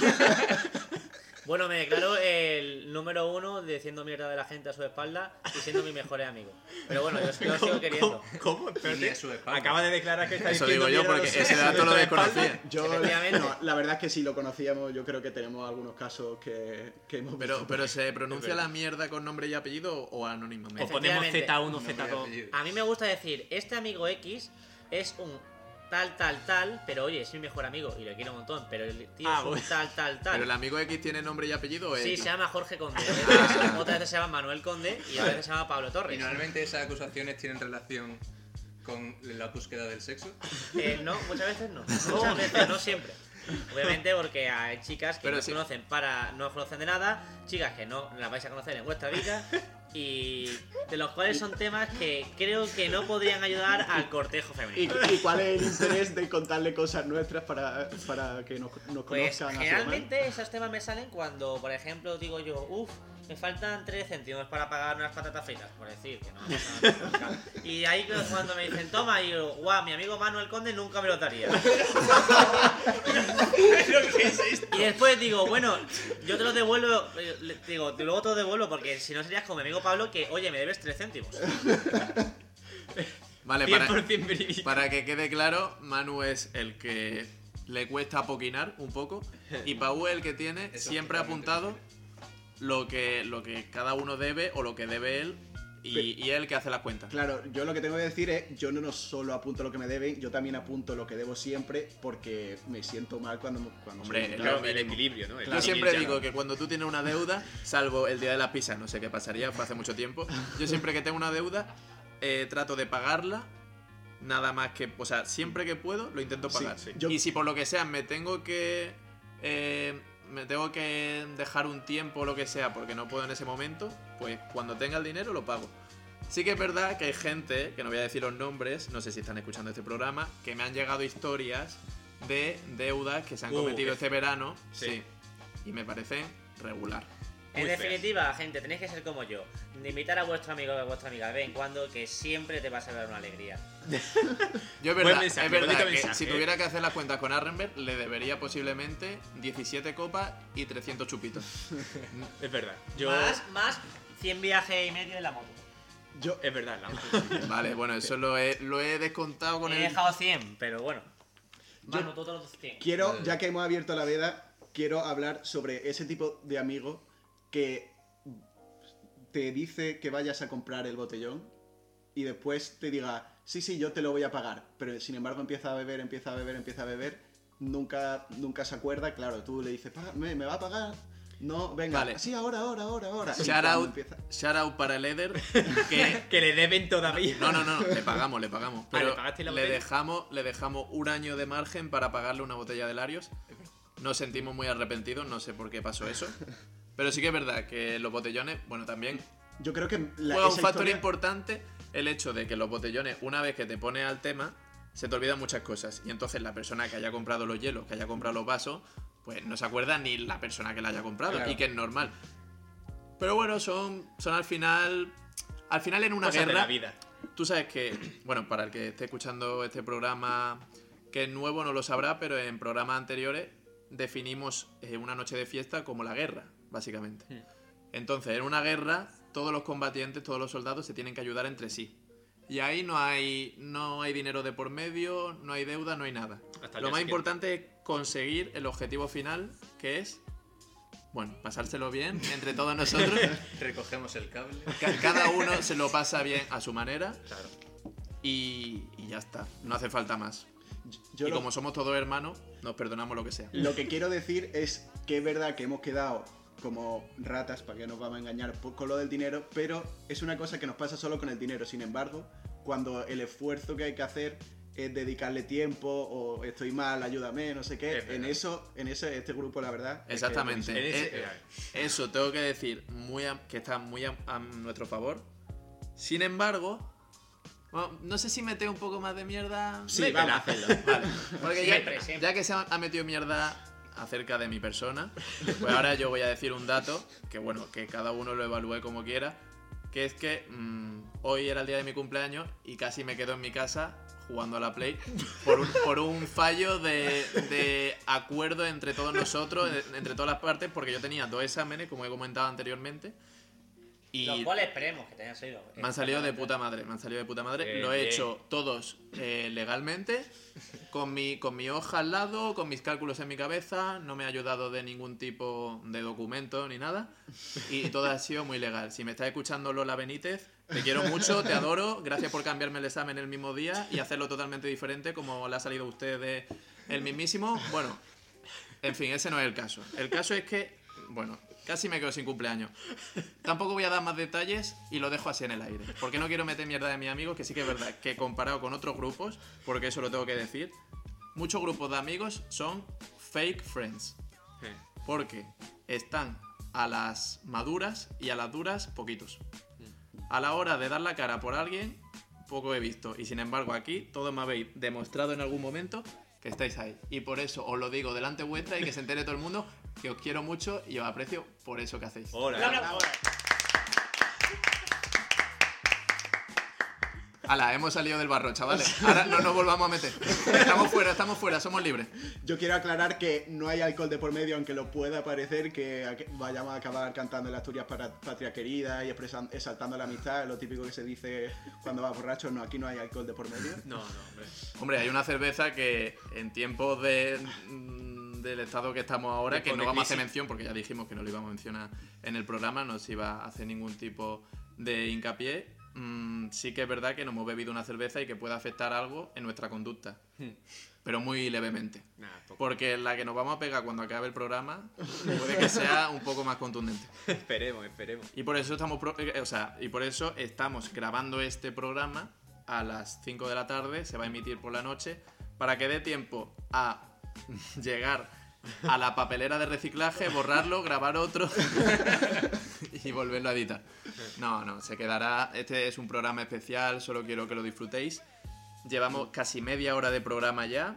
E: Bueno, me declaro el número uno diciendo mierda de la gente a su espalda y siendo mi mejor amigo. Pero bueno, yo, yo sigo queriendo.
F: ¿Cómo? ¿Cómo? Espérate.
D: Ni a su espalda.
F: Acaba de declarar que está
B: Eso
F: diciendo
B: digo yo, porque ese dato lo desconocía.
C: Yo, no, la verdad es que si lo conocíamos, yo creo que tenemos algunos casos que, que hemos
B: Pero,
C: visto.
B: pero ¿se pronuncia la mierda con nombre y apellido o anónimamente?
F: O ponemos
E: Efectivamente.
F: Z1,
D: Nombre y
F: Z2.
D: apellido.
E: A mí me gusta decir, este amigo X es un tal, tal, tal, pero oye, es mi mejor amigo y le quiero un montón, pero el tío
F: Ah,
E: es un
F: bueno.
E: tal, tal, tal.
B: ¿Pero el amigo X tiene nombre y apellido o es
E: Sí,
B: X?
E: se llama Jorge Conde. A veces- Otras veces se llama Manuel Conde y a veces se llama Pablo
D: Y
E: Torres.
D: normalmente esas acusaciones tienen relación con la búsqueda del sexo.
E: Eh, no, muchas veces no. Muchas veces, no siempre. Obviamente porque hay chicas que
B: Pero
E: no
B: sí.
E: conocen para no conocen de nada, chicas que no las vais a conocer en vuestra vida y de los cuales son temas que creo que no podrían ayudar al cortejo
C: ¿Y,
E: femenino.
C: y cuál es el interés de contarle cosas nuestras para, para que nos, nos
E: Pues
C: conozcan?
E: generalmente esos temas me salen cuando, por ejemplo, digo yo, uff, me faltan 3 céntimos para pagar unas patatas fritas, por decir, que no me nada. Y ahí cuando me dicen, toma, y yo, guau, mi amigo Manuel Conde nunca me lo daría. Y después digo, bueno, yo te lo devuelvo, eh, digo, luego te lo devuelvo porque si no serías como mi amigo Pablo que, oye, me debes 3 céntimos.
B: Vale, para,
F: 100% verídico.
B: para que quede claro, Manu es el que le cuesta poquinar un poco y Pau es el que tiene
D: Eso,
B: siempre apuntado lo que, lo que cada uno debe o lo que debe él y, y él el que hace las cuentas.
C: Claro, yo lo que tengo que decir es, yo no solo apunto lo que me deben, yo también apunto lo que debo siempre porque me siento mal cuando, cuando
B: Hombre.
F: Claro, el equilibrio, ¿no? El
B: Yo siempre digo que cuando tú tienes una deuda, salvo el día de la pizza, no sé qué pasaría, fue hace mucho tiempo, yo siempre que tengo una deuda, eh, trato de pagarla, nada más que, o sea, siempre que puedo, lo intento
C: Sí,
B: pagar.
C: sí. Yo-
B: Y si por lo que sea me tengo que... eh, me tengo que dejar un tiempo o lo que sea porque no puedo en ese momento, pues cuando tenga el dinero lo pago. Sí que es verdad que hay gente, que no voy a decir los nombres, no sé si están escuchando este programa, que me han llegado historias de deudas que se han
F: Uh,
B: cometido este verano.
F: Sí.
B: Sí. Y me parecen regular.
E: En
F: feas.
E: definitiva, gente, tenéis que ser como yo. De invitar a vuestro amigo o a vuestra amiga de vez en cuando, que siempre te va a dar una alegría.
B: Yo es
F: Buen
B: verdad,
F: mensaje,
B: es verdad
F: bonito
B: que
F: mensaje,
B: si
F: ¿eh?
B: tuviera que hacer las cuentas con Arrenberg, le debería posiblemente 17 copas y 300 chupitos.
F: Es verdad. Yo.
E: Más, más 100 viajes y medio en la moto.
C: Yo,
F: Es verdad, la
B: Vale, bueno, eso lo he, lo he descontado con
E: He
B: el...
E: dejado 100, pero bueno.
C: Yo-
E: tú todos los 100.
C: quiero, ya que hemos abierto la veda, quiero hablar sobre ese tipo de amigo que te dice que vayas a comprar el botellón y después te diga, sí, sí, yo te lo voy a pagar, pero sin embargo empieza a beber, empieza a beber, empieza a beber, nunca, nunca se acuerda, claro, tú le dices, "Págame, ¿me va a pagar? No, venga,
B: Vale.
C: sí, ahora, ahora, ahora, ahora.
B: Shout out,
C: empieza-
B: shout out para el Eder, que...
F: Que le deben todavía.
B: No, no, no, le pagamos, le pagamos.
F: Ah, ¿le
B: le dejamos, le dejamos un año de margen para pagarle una botella de Larios. Nos sentimos muy arrepentidos, no sé por qué pasó eso. Pero sí que es verdad que los botellones, bueno, también
C: Yo creo que la,
B: juega un factor
C: historia-
B: importante el hecho de que los botellones, una vez que te pones al tema, se te olvidan muchas cosas. Y entonces la persona que haya comprado los hielos, que haya comprado los vasos, pues no se acuerda ni la persona que la haya comprado.
C: Claro.
B: Y que es normal. Pero bueno, son, son al final. Al final en una
F: Cosas de
B: guerra.
F: la vida.
B: tú sabes que, bueno, para el que esté escuchando este programa que es nuevo no lo sabrá, pero en programas anteriores definimos eh, una noche de fiesta como la guerra, básicamente. Entonces, en una guerra, todos los combatientes, todos los soldados se tienen que ayudar entre sí. Y ahí no hay, no hay dinero de por medio, no hay deuda, no hay nada.
F: Hasta
B: Lo más
F: siguiente.
B: importante es conseguir el objetivo final, que es, bueno, pasárselo bien entre todos nosotros.
D: Recogemos el cable.
B: Ca- Cada uno se lo pasa bien a su manera
F: Claro.
B: y, y ya está. No hace falta más.
C: Yo
B: y
C: lo,
B: como somos todos hermanos, nos perdonamos lo que sea.
C: lo que quiero decir es que es verdad que hemos quedado como ratas, para que nos vamos a engañar con lo del dinero, pero es una cosa que nos pasa solo con el dinero. Sin embargo, cuando el esfuerzo que hay que hacer es dedicarle tiempo o estoy mal, ayúdame, no sé qué,
F: Es
C: en eso, en ese, este grupo la verdad. es que
B: Exactamente.
F: En ese-
B: Eh, eso tengo que decir muy a- que está muy a, a nuestro favor. Sin embargo, bueno, no sé si mete un poco más de mierda.
C: Sí,
B: Métela.
C: vamos a hacerlo.
B: Vale, porque ya,
E: Siempre, siempre.
B: ya que se ha metido mierda acerca de mi persona, pues ahora yo voy a decir un dato que bueno, que cada uno lo evalúe como quiera, que es que mm, hoy era el día de mi cumpleaños y casi me quedo en mi casa jugando a la Play por un, por un fallo de, de acuerdo entre todos nosotros, entre todas las partes, porque yo tenía dos exámenes, como he comentado anteriormente, y
E: Los cuales esperemos que te hayan salido.
B: me han salido de puta madre, me han salido de puta madre. Lo he hecho todos eh, legalmente, con mi, con mi hoja al lado, con mis cálculos en mi cabeza, no me ha ayudado de ningún tipo de documento ni nada, y todo ha sido muy legal. Si me estás escuchando Lola Benítez, te quiero mucho, te adoro, gracias por cambiarme el examen el mismo día y hacerlo totalmente diferente como le ha salido a usted de el mismísimo. Bueno, en fin, ese no es el caso. El caso es que, bueno, casi me quedo sin cumpleaños. Tampoco voy a dar más detalles y lo dejo así en el aire. Porque no quiero meter mierda de mis amigos, que sí que es verdad que comparado con otros grupos, porque eso lo tengo que decir, muchos grupos de amigos son fake friends. Porque están a las maduras y a las duras poquitos. A la hora de dar la cara por alguien, poco he visto. Y sin embargo aquí todos me habéis demostrado en algún momento que estáis ahí. Y por eso os lo digo delante vuestra y que se entere todo el mundo que os quiero mucho y os aprecio por eso que hacéis.
F: Hola.
B: Hala, hemos salido del barro, chavales. Ahora no nos volvamos a meter. Estamos fuera, estamos fuera, somos libres.
C: Yo quiero aclarar que no hay alcohol de por medio, aunque lo pueda parecer que vayamos a acabar cantando el Asturias para Patria Querida y expresan- exaltando la amistad, lo típico que se dice cuando va borracho. No, aquí no hay alcohol de por medio.
F: No, no, hombre.
B: Hombre, hay una cerveza que en tiempos de, del estado que estamos ahora, que no vamos a hacer mención porque ya dijimos que no lo íbamos a mencionar en el programa, no se iba a hacer ningún tipo de hincapié. Mm, sí que es verdad que nos hemos bebido una cerveza y que puede afectar algo en nuestra conducta, pero muy levemente. Porque la que nos vamos a pegar cuando acabe el programa puede que sea un poco más contundente.
F: Esperemos, esperemos.
B: Y por eso estamos, pro- eh, o sea, y por eso estamos grabando este programa a las 5 de la tarde, se va a emitir por la noche, para que dé tiempo a llegar a la papelera de reciclaje, borrarlo, grabar otro y volverlo a editar. No, no, se quedará. Este es un programa especial, solo quiero que lo disfrutéis. Llevamos casi media hora de programa ya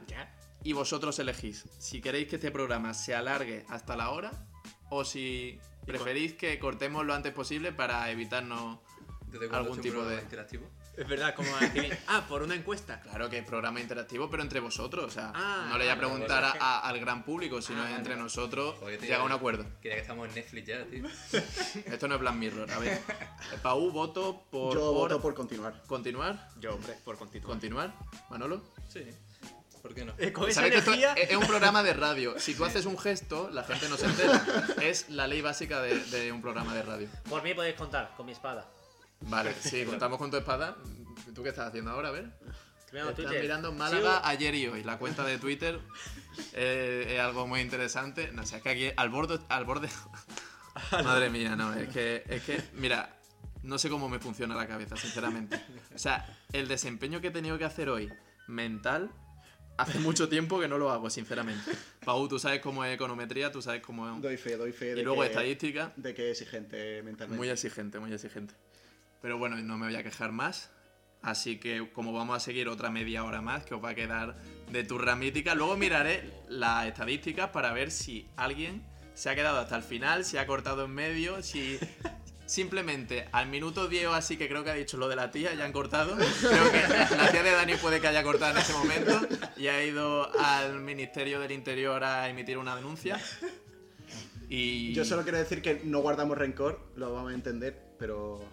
B: y vosotros elegís si queréis que este programa se alargue hasta la hora o si preferís que cortemos lo antes posible para evitarnos
D: ¿Desde cuándo
B: algún tipo de...
D: interactivo?
F: Es verdad, como decir, ah, por una encuesta.
B: Claro que es programa interactivo, pero entre vosotros. O sea,
F: Ah,
B: no le voy a preguntar
F: vale.
B: a- a- al gran público, sino
F: Ah,
B: entre nosotros
D: Joder, tío,
B: llega a un acuerdo.
D: Quería que estamos en Netflix ya, tío.
B: Esto no es Black Mirror. A ver, Pau, voto por,
C: Yo
B: por
C: voto por continuar.
B: continuar.
F: Yo, hombre, por continuar.
B: Continuar. Manolo.
D: Sí. ¿Por qué no?
F: Eh, con esa
B: que
F: energía.
B: es un programa de radio. Si tú haces un gesto, la gente no se entera. Es la ley básica de, de un programa de radio.
E: Por mí podéis contar con mi espada.
B: Vale, sí, contamos con tu espada. ¿Tú qué estás haciendo ahora? A ver. Estás
E: Twitter.
B: mirando Málaga ayer y hoy. La cuenta de Twitter eh, es algo muy interesante. No sé, es que aquí al borde. Al borde... Madre mía, no, es que, es que, mira, no sé cómo me funciona la cabeza, sinceramente. O sea, el desempeño que he tenido que hacer hoy, mental, hace mucho tiempo que no lo hago, sinceramente. Pau, tú sabes cómo es econometría, tú sabes cómo es.
C: Doy fe, doy fe. De
B: Y luego
C: que,
B: estadística.
C: De que es exigente mentalmente.
B: Muy exigente, muy exigente. Pero bueno, no me voy a quejar más. Así que como vamos a seguir otra media hora más, que os va a quedar de turra mítica, luego miraré las estadísticas para ver si alguien se ha quedado hasta el final, si ha cortado en medio, si, Simplemente al minuto 10 o así que creo que ha dicho lo de la tía, ya han cortado. Creo que la tía de Dani puede que haya cortado en ese momento y ha ido al Ministerio del Interior a emitir una denuncia. Y
C: Yo solo quiero decir que no guardamos rencor, lo vamos a entender, pero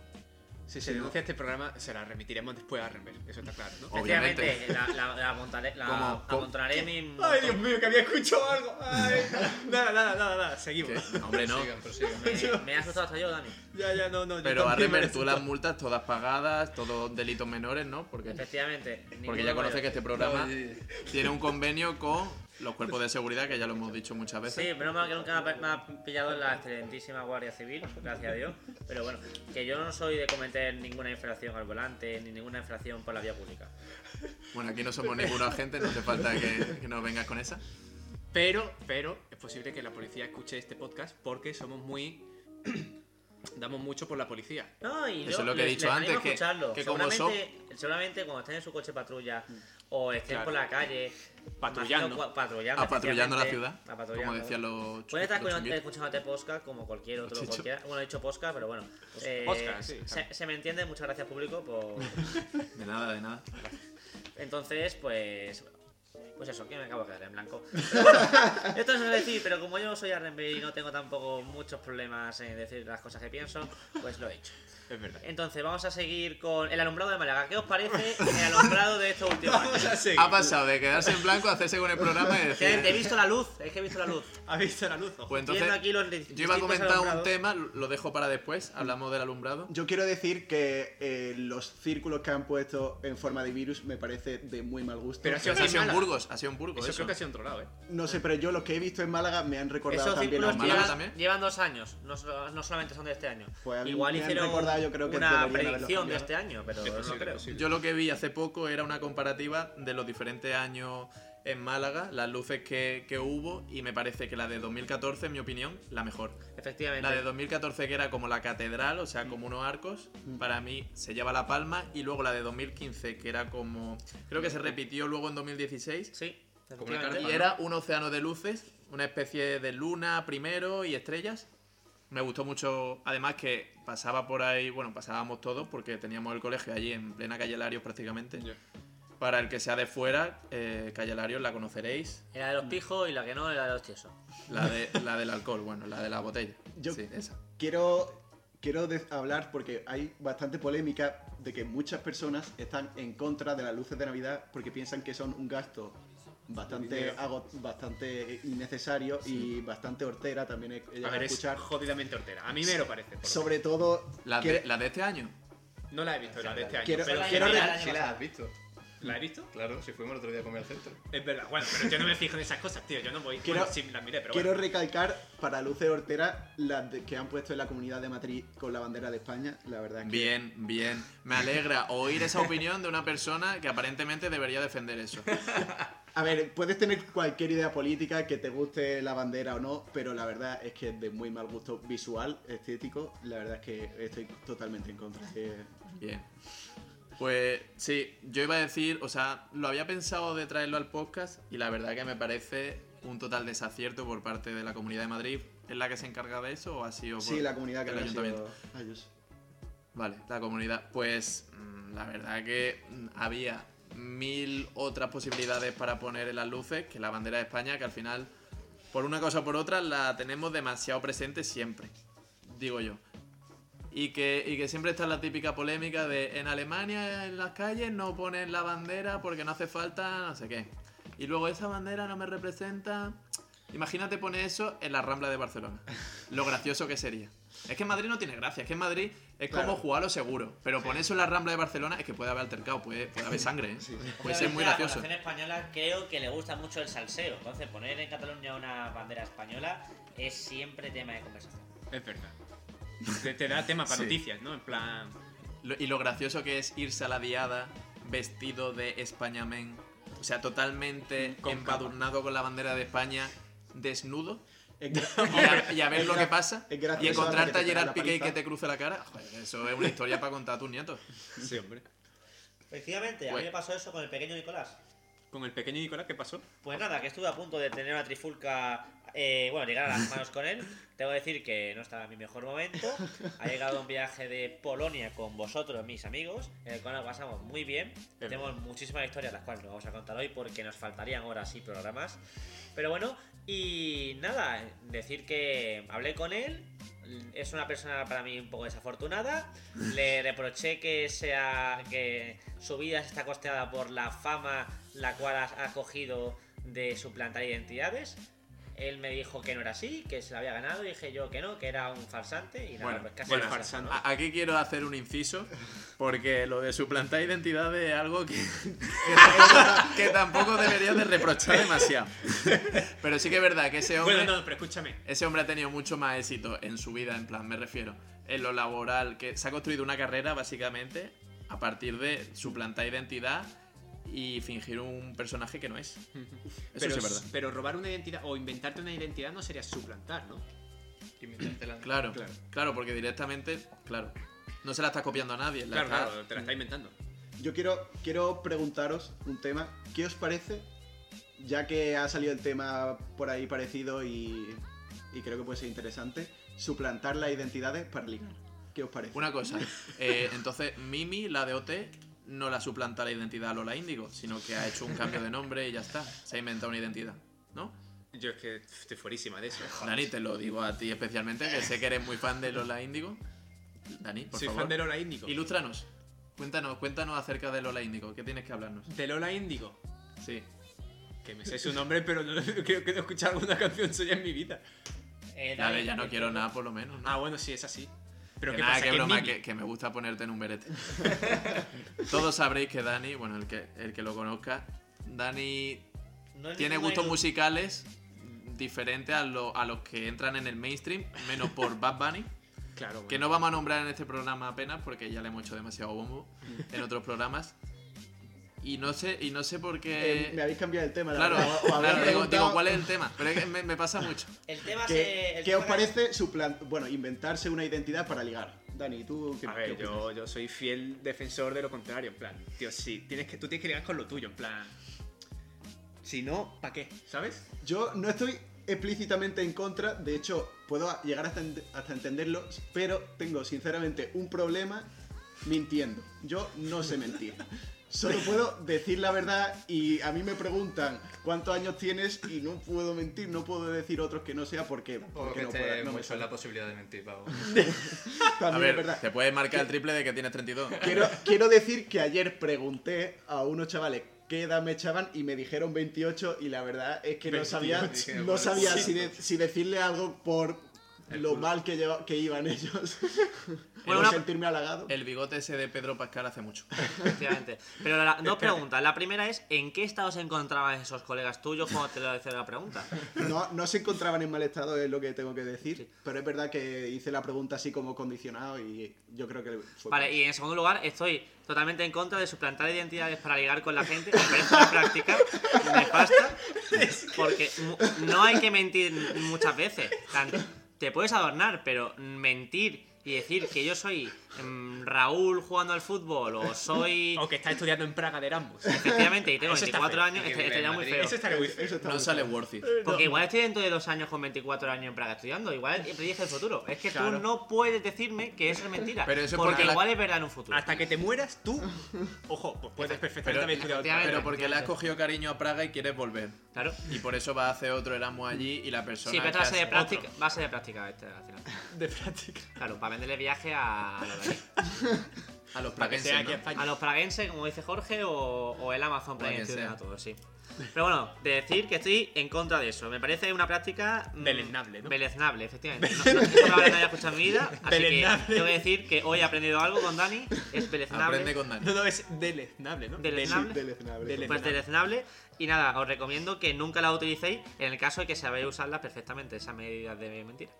F: Si se denuncia este programa, se la remitiremos después a Renber. Eso está claro, ¿no?
B: Obviamente.
E: Efectivamente, la, la, la montaré, la amontonaré mi.
F: Ay, Dios mío, que había escuchado algo. Ay, nada, nada, nada, nada. Seguimos.
B: ¿Qué? Hombre, no.
D: Prosigan, prosigan.
E: Me, me ha asustado hasta yo, Dani.
F: Ya, ya, no, no.
B: Pero a Remer, tú las multas todas pagadas, todos delitos menores, ¿no? Porque,
E: Efectivamente.
B: porque ya conoce
E: mayor.
B: que este programa tiene un convenio con los cuerpos de seguridad, que ya lo hemos dicho muchas veces.
E: Sí, menos mal que nunca me ha, pillado la excelentísima Guardia Civil, gracias a Dios. Pero bueno, que yo no soy de cometer ninguna infracción al volante ni ninguna infracción por la vía pública.
B: Bueno, aquí no somos ninguno agente, no hace falta que, que nos vengas con esa.
F: Pero, pero, es posible que la policía escuche este podcast porque somos muy. Damos mucho por la policía.
E: No, y
B: Eso
E: yo
B: es lo que he dicho antes, que- que como
E: seguramente, seguramente cuando estén en su coche patrulla o estén
F: Claro.
E: por la calle
F: Patrullando.
E: imagino patrullando,
B: A patrullando la ciudad,
E: a patrullando.
B: como decían los
E: Pueden estar
B: los
E: este podcast como cualquier otro, cualquiera. Bueno, he dicho podcast, pero bueno. Eh,
F: podcast, sí,
E: se, se me entiende, muchas gracias público por...
B: De nada, de nada.
E: Entonces, pues. Pues eso, que me acabo de quedar en blanco. Pero bueno, esto es decir, pero como yo soy R&B y no tengo tampoco muchos problemas en decir las cosas que pienso, pues lo he hecho.
F: Es verdad.
E: Entonces, vamos a seguir con el alumbrado de Málaga. ¿Qué os parece el alumbrado de estos últimos años?
B: Ha pasado de quedarse en blanco a hacerse con el programa y decir...
E: Gente, he visto la luz, es que he visto la luz.
F: ¿Ha visto la luz? Ojo.
B: Pues
E: Viendo
B: entonces,
E: aquí los
B: yo iba a comentar un tema, lo dejo para después, hablamos del alumbrado.
C: yo quiero decir que eh, los círculos que han puesto en forma de virus me parece de muy mal gusto.
F: Pero ha sido
B: ha
F: en
B: sido en
F: Málaga.
B: Burgos, ha sido en Burgos
F: Eso
B: eso.
F: creo que ha sido en otro lado, ¿eh?
C: No sé, pero yo los que he visto en Málaga me han recordado
E: Esos
C: también
E: círculos
C: a
B: Málaga
E: llevan,
C: Málaga.
B: también.
E: llevan dos años, no, so- no solamente son de este año.
C: Pues a mí
E: Igual
C: me han yo creo que
E: una predicción de este año, pero
F: Es
E: no
F: posible,
E: creo.
F: posible.
B: Yo lo que vi hace poco era una comparativa de los diferentes años en Málaga, las luces que, que hubo, y me parece que la de 2014, en mi opinión, la mejor.
E: Efectivamente.
B: La de 2014 que era como la catedral, o sea, como unos arcos, para mí se lleva la palma, y luego la de 2015 que era como... Creo que se repitió luego en 2016,
E: Sí,
D: Como
B: y era un océano de luces, una especie de luna primero y estrellas. Me gustó mucho, además que pasaba por ahí, bueno, pasábamos todos porque teníamos el colegio allí en plena calle Larios prácticamente. Para el que sea de fuera, eh, calle Larios la conoceréis,
E: Era de los pijos y la que no era de los tiesos.
B: la, de, la del alcohol, bueno, la de la botella.
C: Yo-
B: Sí, esa.
C: Quiero, quiero hablar porque hay bastante polémica de que muchas personas están en contra de las luces de Navidad porque piensan que son un gasto bastante, bastante innecesario y bastante hortera también he, he
F: A ver, es
C: escuchar.
F: jodidamente hortera. A mí me lo parece. por lo
C: Sobre todo,
B: La de, la de este año.
F: No la he visto, la de este año.
C: Quiero-
F: pero
E: la
C: quiero
E: año
D: Sí la has visto.
F: ¿La he visto?
D: Claro, si fuimos el otro día a comer al centro.
F: Es verdad. Bueno, pero yo no me fijo en esas cosas, tío. Yo no voy.
C: Quiero-
F: bueno, sí, las miré, pero
C: quiero
F: bueno.
C: recalcar para luces horteras las de- que han puesto en la comunidad de Madrid con la bandera de España. La verdad es que
B: Bien, bien. Me alegra oír esa opinión de una persona que aparentemente debería defender eso.
C: A ver, puedes tener cualquier idea política, que te guste la bandera o no, pero la verdad es que es de muy mal gusto visual, estético. La verdad es que estoy totalmente en contra.
B: Bien. Pues sí, yo iba a decir, o sea, lo había pensado de traerlo al podcast y la verdad que me parece un total desacierto por parte de la Comunidad de Madrid. ¿Es la que se encarga de eso o ha sido por
C: sí, la comunidad que
B: el ayuntamiento?
C: sido.
B: Vale, la comunidad. Pues mm, la verdad que mm, había mil otras posibilidades para poner en las luces que la bandera de España, que al final, por una cosa o por otra, la tenemos demasiado presente siempre, digo yo. Y que, y que siempre está la típica polémica de en Alemania en las calles no ponen la bandera porque no hace falta no sé qué. Y luego esa bandera no me representa. Imagínate poner eso en la Rambla de Barcelona. Lo gracioso que sería. Es que en Madrid no tiene gracia, es que en Madrid es
C: Claro.
B: como jugar a lo seguro. Pero poner eso en la Rambla de Barcelona es que puede haber altercado, puede, puede haber sangre, ¿eh? Puede ser muy
E: la
B: gracioso.
E: población española creo que le gusta mucho el salseo. Entonces, poner en Cataluña una bandera española es siempre tema de conversación.
F: Es verdad. Te, te da tema para
B: Sí.
F: noticias, ¿no? En plan.
B: Lo- y lo gracioso que es irse a la diada vestido de Españamen. O sea, totalmente
F: Con
B: embadurnado con la bandera de España, desnudo. Y a, y a ver lo que pasa. Y encontrarte a Gerard Piqué y que te cruce la cara. Joder, eso es una historia para contar a tus nietos.
F: Sí, hombre.
E: Efectivamente, a mí
B: Pues-
E: me pasó eso con el pequeño Nicolás.
F: Con el pequeño Nicolás, ¿qué pasó?
E: Pues nada, que estuve a punto de tener una trifulca, eh, bueno, llegar a las manos con él. Tengo que decir que no estaba en mi mejor momento. Ha llegado un viaje de Polonia con vosotros, mis amigos, en el cual nos pasamos muy bien. Tenemos muchísimas historias, las cuales no vamos a contar hoy porque nos faltarían horas y programas. Pero bueno, y nada, decir que hablé con él. Es una persona para mí un poco desafortunada. Le reproché que sea que su vida está costeada por la fama la cual ha cogido de suplantar identidades. Él me dijo que no era así, que se la había ganado, y dije yo que no, que era un farsante y nada,
B: Bueno,
E: pues casi
F: bueno, farsante.
E: ¿no?
B: A- Aquí quiero hacer un inciso, porque lo de suplantar identidades es algo que, que, que tampoco debería de reprochar demasiado. Pero sí que es verdad que ese hombre,
F: Bueno, no, pero escúchame.
B: ese hombre ha tenido mucho más éxito en su vida, en plan, me refiero, en lo laboral, que se ha construido una carrera básicamente a partir de suplantar identidad y fingir un personaje que no es. Eso
F: pero,
B: sí es verdad.
F: pero robar una identidad o inventarte una identidad no sería suplantar, ¿no?
D: Inventártela.
B: Claro,
F: Claro.
B: claro, porque directamente, claro, no se la está copiando a nadie. la
F: Claro,
B: está-
F: claro, te la está inventando.
C: Yo quiero, quiero preguntaros un tema. ¿Qué os parece? Ya que ha salido el tema por ahí parecido y, y creo que puede ser interesante, suplantar las identidades para ligar. ¿Qué os parece?
B: Una cosa, eh, entonces Mimi, la de OT, no la suplanta la identidad a Lola Índigo, sino que ha hecho un cambio de nombre y ya está. Se ha inventado una identidad, ¿no?
F: Yo es que estoy fuerísima de eso.
B: Dani, te lo digo a ti especialmente, que sé que eres muy fan de Lola Índigo. Dani, por
F: Soy
B: favor.
F: fan de Lola Índigo.
B: Ilústranos. Cuéntanos, cuéntanos acerca de Lola Índigo. ¿Qué tienes que hablarnos?
F: De Lola Índigo.
B: Sí.
F: Que me sé su nombre, pero no creo que no he escuchado alguna canción suya en mi vida.
E: Eh,
B: Dale, ya no quiero nada por lo menos. ¿no?
F: Ah, bueno, sí, es así. Pero
B: que
F: ¿qué
B: nada,
F: pasa?
B: que
F: ¿Que es
B: broma,
F: Mimi?
B: que, que me gusta ponerte en un berete. Todos sabréis que Dani, bueno, el que, el que lo conozca, Dani
E: no
B: tiene gustos musicales diferentes a, lo- a los que entran en el mainstream, menos por Bad Bunny,
F: Claro, bueno.
B: que no vamos a nombrar en este programa apenas porque ya le hemos hecho demasiado bombo en otros programas. Y no sé, y no sé por qué.
C: Eh, me habéis cambiado el tema. la
B: claro,
C: verdad. O
B: claro, digo, ¿cuál es el tema? Pero es que me, me pasa mucho.
E: El tema
C: ¿Qué,
E: se. el
C: qué
E: tema
C: os parece suplan- bueno, inventarse una identidad para ligar? Dani, ¿tú qué,
F: A ver, yo, yo soy fiel defensor de lo contrario, en plan, tío, sí, tienes que, tú tienes que ligar con lo tuyo, en plan. Si no, ¿para qué? ¿Sabes?
C: Yo no estoy explícitamente en contra, de hecho, puedo llegar hasta, ent- hasta entenderlo, pero tengo sinceramente un problema mintiendo. Yo no sé mentir. Solo puedo decir la verdad y a mí me preguntan cuántos años tienes y no puedo mentir, no puedo decir otros que no sea porque, porque
D: que
C: no, puedo, no me
D: mucho en
C: sale.
D: la posibilidad de mentir, Pau.
B: A ver,
C: es verdad.
B: te puedes marcar el triple de que tienes 32.
C: Quiero, quiero decir que ayer pregunté a unos chavales qué edad me echaban y me dijeron 28 y la verdad es que no
F: 28,
C: sabía,
D: dije,
C: no sabía
D: sí.
C: si, de- si decirle algo por lo mal que, lleva- que iban ellos.
E: Bueno, una-
C: sentirme halagado.
B: El bigote ese de Pedro Pascal hace mucho.
E: Efectivamente. Pero la- dos preguntas. La primera es: ¿en qué estado se encontraban esos colegas tuyos cuando te lo hice la pregunta?
C: No, no se encontraban en mal estado, es lo que tengo que decir. Pero es verdad que hice la pregunta así como condicionado y yo creo que fue.
E: Vale, y en segundo lugar, estoy totalmente en contra de suplantar identidades para ligar con la gente. Me parece una práctica nefasta. Porque no hay que mentir muchas veces. Tan- Te puedes adornar, pero mentir y decir que yo soy Raúl jugando al fútbol o soy.
F: O que estás estudiando en Praga de Erasmus.
E: Efectivamente, y tengo
F: Eso está
E: 24
F: feo.
E: años, este- estaría
D: en
E: muy feo.
F: Eso estaría muy feo.
C: Eso está
B: No
C: muy
B: sale
C: feo.
B: worth it.
E: Porque igual estoy dentro de dos años con 24 años en Praga estudiando. Igual predije el futuro. Es que
C: Claro.
E: tú no puedes decirme que eso es mentira.
B: Pero eso es
E: porque
B: porque la-
E: igual es verdad en un futuro.
F: Hasta que te mueras, tú. Ojo, pues puedes perfectamente
B: Pero-
F: haber estudiado otra
E: efectivamente.
B: Pero porque le has cogido cariño a Praga y quieres volver.
E: Claro.
B: Y por eso va a hacer otro Erasmus allí y la persona.
E: Sí, pero va a ser de práctica, va a ser de práctica este, al final.
F: de práctica.
E: Claro, para venderle viaje a, a los
F: que
B: praguenses, ¿no?
F: a
E: los praguenses, como dice Jorge, o, o el Amazon
B: O a quien
E: Prime Student
B: sea.
E: a todos, sí. Pero bueno, de decir que estoy en contra de eso. Me parece una práctica. mm,
F: Deleznable, ¿no?
E: Deleznable, efectivamente. No, no, no haya escuchado en mi vida. Así que
F: Deleznable.
E: tengo que decir que hoy he aprendido algo con Dani. Es deleznable.
B: Aprende con Dani.
F: No, no, es deleznable, ¿no?
E: Deleznable.
C: Sí, deleznable.
F: Dele-
E: Pues deleznable. Y nada, os recomiendo que nunca la utilicéis en el caso de que sabéis usarla perfectamente, esas medidas de mentira.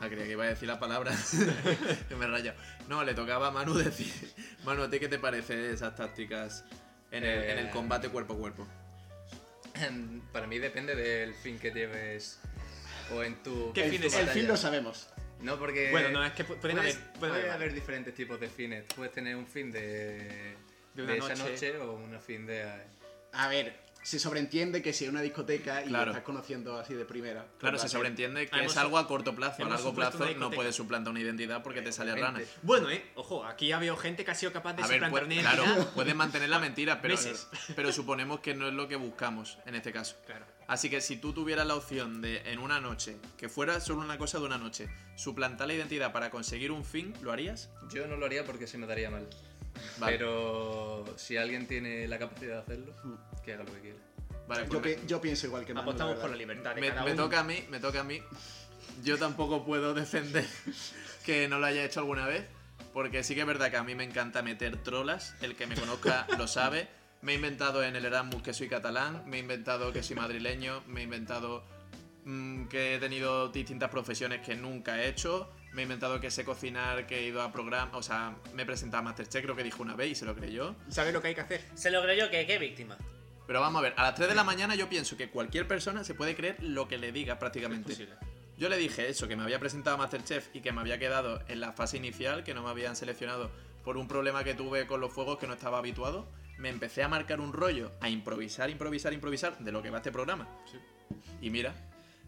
B: Ah, creía que iba a decir la palabra. que me he rayado. No, le tocaba a Manu decir. Manu, ¿a ti qué te parece esas tácticas en el, en el
D: Eh,
B: combate cuerpo a cuerpo?
D: Para mí depende del fin que lleves o en tu.
F: ¿Qué
D: en
F: fin
D: tu
F: es?
C: El fin lo sabemos.
D: No, porque.
F: Bueno, no, es que pueden
D: puedes-
F: haber- pueden
D: puede
F: haber
D: haber diferentes tipos de fines. Puedes tener un fin de.
F: De una
D: esa
F: noche.
D: noche o un fin de.
C: A ver, se sobreentiende que si es una discoteca y
B: Claro.
C: lo estás conociendo así de primera. pues
B: Claro, se sobreentiende que es algo a corto plazo. A largo plazo no puedes suplantar una identidad porque te sale rana.
F: Bueno, eh, ojo, aquí ha habido gente que ha sido capaz de
B: A ver,
F: suplantar
B: pues,
F: una
B: claro, puedes mantener la mentira, pero,
F: Meses.
B: pero suponemos que no es lo que buscamos en este caso.
F: Claro.
B: Así que si tú tuvieras la opción de en una noche, que fuera solo una cosa de una noche, suplantar la identidad para conseguir un fin, ¿lo harías?
D: Yo no lo haría porque se me daría mal.
B: Vale.
D: Pero si alguien tiene la capacidad de hacerlo, que haga lo que quiera.
B: Vale,
C: Yo,
B: pues
C: pi- yo pienso igual que Manu,
F: Apostamos
C: la
F: por la libertad de
B: me,
F: cada
B: me
F: uno.
B: toca a mí, me toca a mí. Yo tampoco puedo defender que no lo haya hecho alguna vez, porque sí que es verdad que a mí me encanta meter trolas. El que me conozca lo sabe. Me he inventado en el Erasmus que soy catalán, me he inventado que soy madrileño, me he inventado mm, que he tenido distintas profesiones que nunca he hecho. Me he inventado que sé cocinar, que he ido a programas, o sea, me he presentado a Masterchef, creo que dijo una vez y se lo creyó.
F: ¿Sabes lo que hay que hacer?
E: Se lo creo yo que qué víctima.
B: Pero vamos a ver, a las 3 de la mañana yo pienso que cualquier persona se puede creer lo que le diga prácticamente. Yo le dije eso, que me había presentado a Masterchef y que me había quedado en la fase inicial, que no me habían seleccionado por un problema que tuve con los fuegos que no estaba habituado. Me empecé a marcar un rollo, a improvisar, improvisar, improvisar de lo que va este programa. Y mira,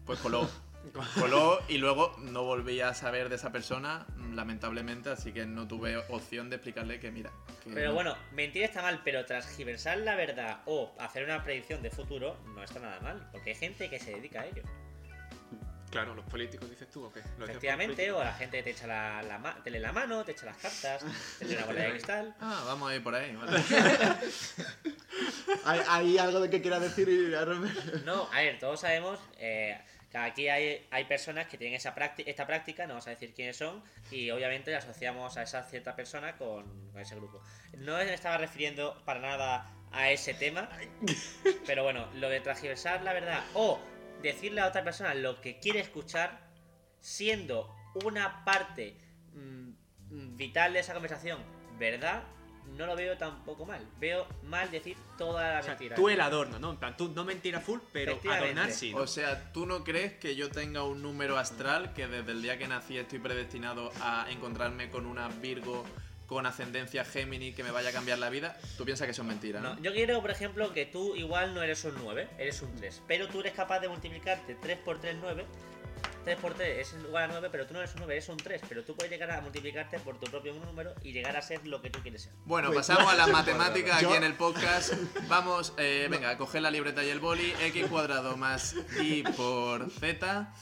B: pues coló. coló y luego no volví a saber de esa persona, lamentablemente, así que no tuve opción de explicarle que mira. que
E: Pero
B: no.
E: bueno, mentir está mal, pero transgiversar la verdad o hacer una predicción de futuro no está nada mal, porque hay gente que se dedica a ello.
F: Claro, los políticos dices tú o qué?
E: Efectivamente, o la gente te echa la, la te lee la mano, te echa las cartas, te lee una bola de cristal.
B: Ah, vamos a ir por ahí, vale.
C: ¿Hay, hay algo de que quieras decir?
E: No, a ver, todos sabemos eh, aquí hay, hay personas que tienen esa práctica, esta práctica, no vamos a decir quiénes son, y obviamente asociamos a esa cierta persona con, con ese grupo. No me estaba refiriendo para nada a ese tema, pero bueno, lo de transgiversar la verdad o decirle a otra persona lo que quiere escuchar, siendo una parte mm, vital de esa conversación verdad, no lo veo tampoco mal. Veo mal decir toda la
F: O sea,
E: mentira.
F: tú el adorno, ¿no? En plan, tú no mentira full, pero adornar sí. ¿no?
B: O sea, ¿tú no crees que yo tenga un número astral que desde el día que nací estoy predestinado a encontrarme con una Virgo con ascendencia Gemini que me vaya a cambiar la vida? Tú piensas que eso es mentira, ¿no?
E: No, yo quiero, por ejemplo, que tú igual no eres un 9, eres un 3. Pero tú eres capaz de multiplicarte 3 por 3, 9. 3 por 3 es igual a 9, pero tú no eres un 9, eres un 3. Pero tú puedes llegar a multiplicarte por tu propio número y llegar a ser lo que tú quieres ser.
B: Bueno,
C: Pues-
B: pasamos a las matemáticas
C: Yo-
B: aquí en el podcast. Vamos, eh, venga, a coger la libreta y el boli. X cuadrado más Y por Z.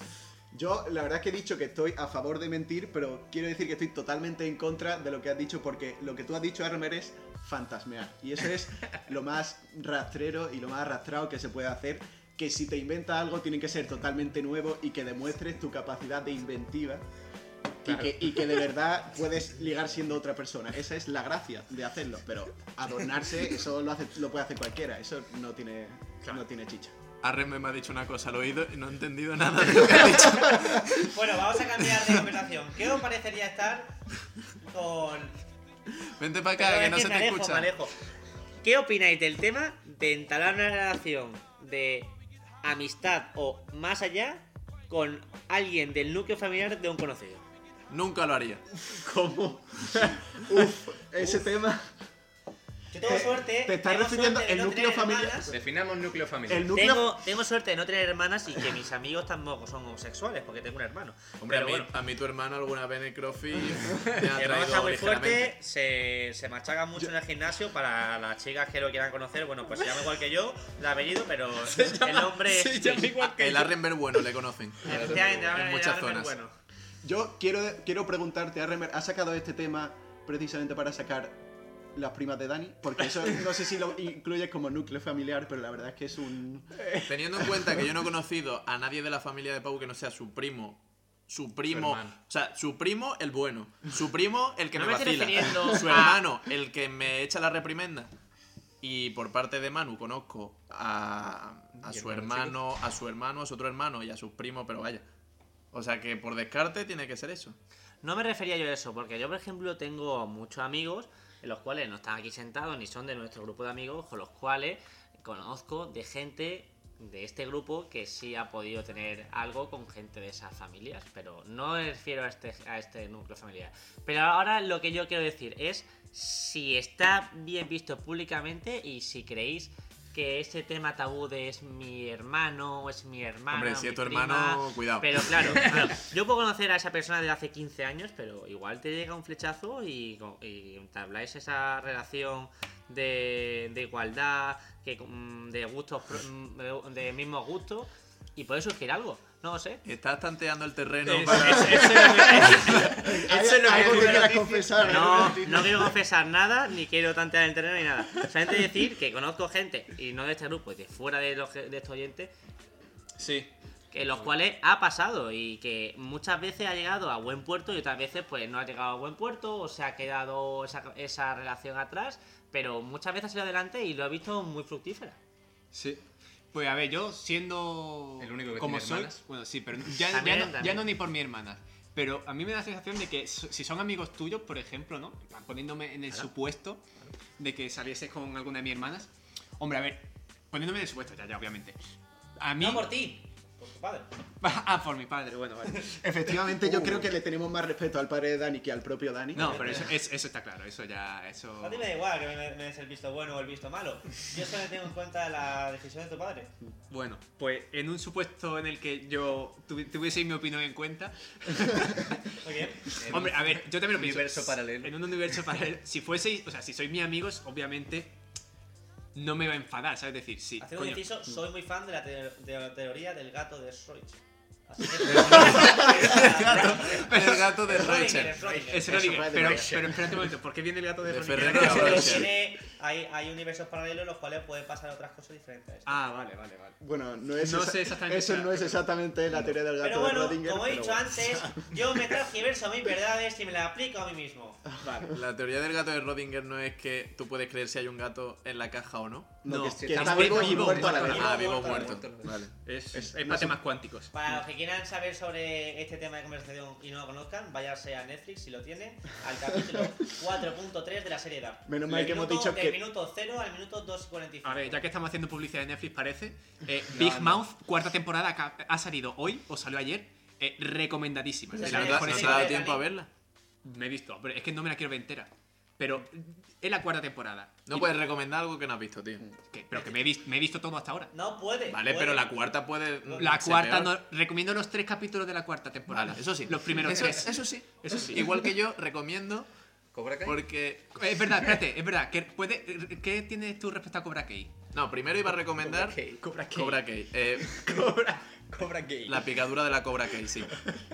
C: Yo, la verdad es que he dicho que estoy a favor de mentir, pero quiero decir que estoy totalmente en contra de lo que has dicho, porque lo que tú has dicho, Armer, es fantasmear. Y eso es lo más rastrero y lo más arrastrado que se puede hacer. Que si te inventas algo, tiene que ser totalmente nuevo y que demuestres tu capacidad de inventiva. Y, que, y que de verdad puedes ligar siendo otra persona. Esa es la gracia de hacerlo. Pero adornarse, eso lo, hace, lo puede hacer cualquiera. Eso no tiene, no tiene chicha.
B: Arreme me ha dicho una cosa al oído y no he entendido nada de lo que ha dicho.
E: Bueno, vamos a cambiar de conversación. ¿Qué os parecería estar con.
B: Vente para acá, que no se te
E: alejo,
B: escucha.
E: me alejo. ¿Qué opináis del tema de entablar una relación de amistad o más allá con alguien del núcleo familiar de un conocido?
B: Nunca lo haría.
C: ¿Cómo? Uf, ese tema.
E: Yo tengo suerte.
C: te estás refiriendo el
E: no
C: núcleo familiar.
E: hermanas.
D: Definamos núcleo familiar.
C: El núcleo.
E: Tengo, tengo suerte de no tener hermanas y que mis amigos tampoco son homosexuales, porque tengo un hermano.
B: Hombre,
E: Pero
B: a, mí,
E: bueno,
B: a mí tu hermano alguna vez en el CrossFit me ha traído
E: está muy fuerte, se, se machaca mucho en el gimnasio para las chicas que lo quieran conocer. Bueno, pues se llama igual que yo, el apellido, pero el nombre.
F: Se llama igual que
B: El Arrenberg bueno le conocen.
E: Efectivamente,
B: en muchas
E: Arrenberg
B: zonas.
E: bueno.
C: Yo quiero, quiero preguntarte, Arremer, ¿has sacado este tema precisamente para sacar las primas de Dani? Porque eso no sé si lo incluyes como núcleo familiar, pero la verdad es que es un.
B: Teniendo en cuenta que yo no he conocido a nadie de la familia de Pau que no sea su primo. Su primo,
D: hermano.
B: o sea, su primo el bueno, su primo el que
E: No
B: me
E: me
B: vacila,
E: refiriendo
B: su hermano el que me echa la reprimenda. Y por parte de Manu conozco a, a
D: ¿Y
B: su
D: hermano
B: hermano, a su hermano, a su otro hermano y a sus primos, pero vaya. O sea que por descarte tiene que ser eso.
E: No me refería yo a eso, porque yo, por ejemplo, tengo muchos amigos, en los cuales no están aquí sentados ni son de nuestro grupo de amigos, con los cuales conozco de gente de este grupo que sí ha podido tener algo con gente de esas familias, pero no me refiero a este, a este núcleo familiar. Pero ahora lo que yo quiero decir es si está bien visto públicamente y si creéis que ese tema tabú de es mi hermano o es mi hermana.
B: Hombre, si es tu
E: prima,
B: hermano, cuidado.
E: Pero claro, claro, yo puedo conocer a esa persona desde hace 15 años, pero igual te llega un flechazo y, y entabláis esa relación de, de igualdad, que, mm, de gustos, mm, de, de mismos gustos, y puede surgir algo. No lo sé.
B: Estás tanteando el terreno
F: Es-
B: para...
F: es- eso es lo que-
C: ¿Hay
F: eso es lo que
C: algo que
F: dice la
C: quieras
F: noticia.
C: confesar?
E: No, no quiero confesar nada, ni quiero tantear el terreno ni nada. Solamente decir que conozco gente, y no de este grupo, de fuera de, los, que- de estos oyentes,
F: Sí.
E: que los cuales ha pasado y que muchas veces ha llegado a buen puerto y otras veces pues no ha llegado a buen puerto o se ha quedado esa, esa relación atrás, pero muchas veces ha ido adelante y lo he visto muy fructífera.
F: Sí. Pues a ver, yo siendo.
D: El único que
F: como
D: tiene
F: soy.
D: hermanas.
F: Bueno, sí, pero ya, ya no, ya
E: también.
F: no ni por mi hermana. Pero a mí me da la sensación de que so- si son amigos tuyos, por ejemplo, ¿no? Poniéndome en el supuesto de que salieses con alguna de mis hermanas. Hombre, a ver, poniéndome en el supuesto, ya, ya, obviamente. A mí.
E: No por ti, por tu padre.
F: ah, por mi padre, bueno, vale.
C: Efectivamente, yo creo que le tenemos más respeto al padre de Dani que al propio Dani.
F: No, pero eso, es- eso está claro, eso ya. Eso...
E: A ti me da igual que me, me des el visto bueno o el visto malo. Yo solo tengo en cuenta la decisión de tu padre.
F: Bueno, pues en un supuesto en el que yo tuvi- tuviese mi opinión en cuenta.
E: Muy bien.
F: Hombre, a ver, yo también lo pienso.
D: universo paralelo.
F: En un universo paralelo. Si fueseis, o sea, si sois mis amigos, obviamente no me va a enfadar, ¿sabes? decir, sí.
E: Haciendo un
F: coño.
E: inciso, soy muy fan de la, te- de la teoría del gato de Que...
B: El gato de.
E: Schrödinger.
F: Es pero, pero espérate un momento, ¿por qué viene el gato de,
B: De a.
E: Tiene- hay, hay universos paralelos en los cuales pueden pasar otras cosas diferentes a esto.
F: Ah, vale, vale, vale.
C: Bueno, no es
F: No
C: esa-
F: sé exactamente
C: eso no es exactamente la teoría del gato
E: Pero bueno,
C: de Rodinger.
E: como he
C: pero
E: dicho
C: bueno.
E: antes, yo me transgiverso mis verdades y me las aplico a mí mismo.
F: Vale.
B: La teoría del gato de Rodinger no es que tú puedes creer si hay un gato en la caja o no.
C: No,
F: No,
C: que,
F: está
C: está
F: vivo,
C: vivo y
F: vivo,
C: muerto a la vez.
B: Ah,
E: vivo,
B: vivo
E: muerto.
B: Vale.
F: Es,
C: Es-
F: es
C: no
F: para
C: sé.
F: temas cuánticos.
E: Para los que quieran saber sobre este tema de conversación y no lo conozcan, váyanse a Netflix si lo tiene, al capítulo 4.3 de la serie Dark.
C: Menos mal
E: Del
C: que hemos dicho
E: Del
C: que-
E: minuto 0 al minuto 2.45.
F: A ver, ya que estamos haciendo publicidad de Netflix, parece. eh,
D: No,
F: Big. Mouth, cuarta temporada, ha- salido hoy, o salió ayer. eh, recomendadísima.
B: ¿No te ha dado tiempo a verla?
F: Me he visto, pero es que no me la quiero ver entera. Pero es la cuarta temporada.
B: No
F: Y-
B: puedes recomendar algo que no has visto, tío.
F: pero que me he, visto, me he visto todo hasta ahora.
E: No puede.
B: Vale,
E: puede.
B: pero la cuarta puede.
F: La
B: ser
F: cuarta,
B: peor.
F: no, recomiendo los tres capítulos de la cuarta temporada.
B: Vale, eso sí.
F: Los primeros
B: eso,
F: tres.
B: Eso sí.
F: Eso sí.
B: Igual que yo, recomiendo
D: ¿Cobra Kai?
B: porque.
F: Es verdad, espérate, es verdad. ¿Qué, puede, ¿Qué tienes tú respecto a Cobra Kai?
B: No, primero iba a recomendar.
D: Cobra Kai.
F: Cobra Kai.
B: Cobra Kai. Eh,
F: Cobra, Cobra Kai.
B: la picadura de la Cobra Kai, sí.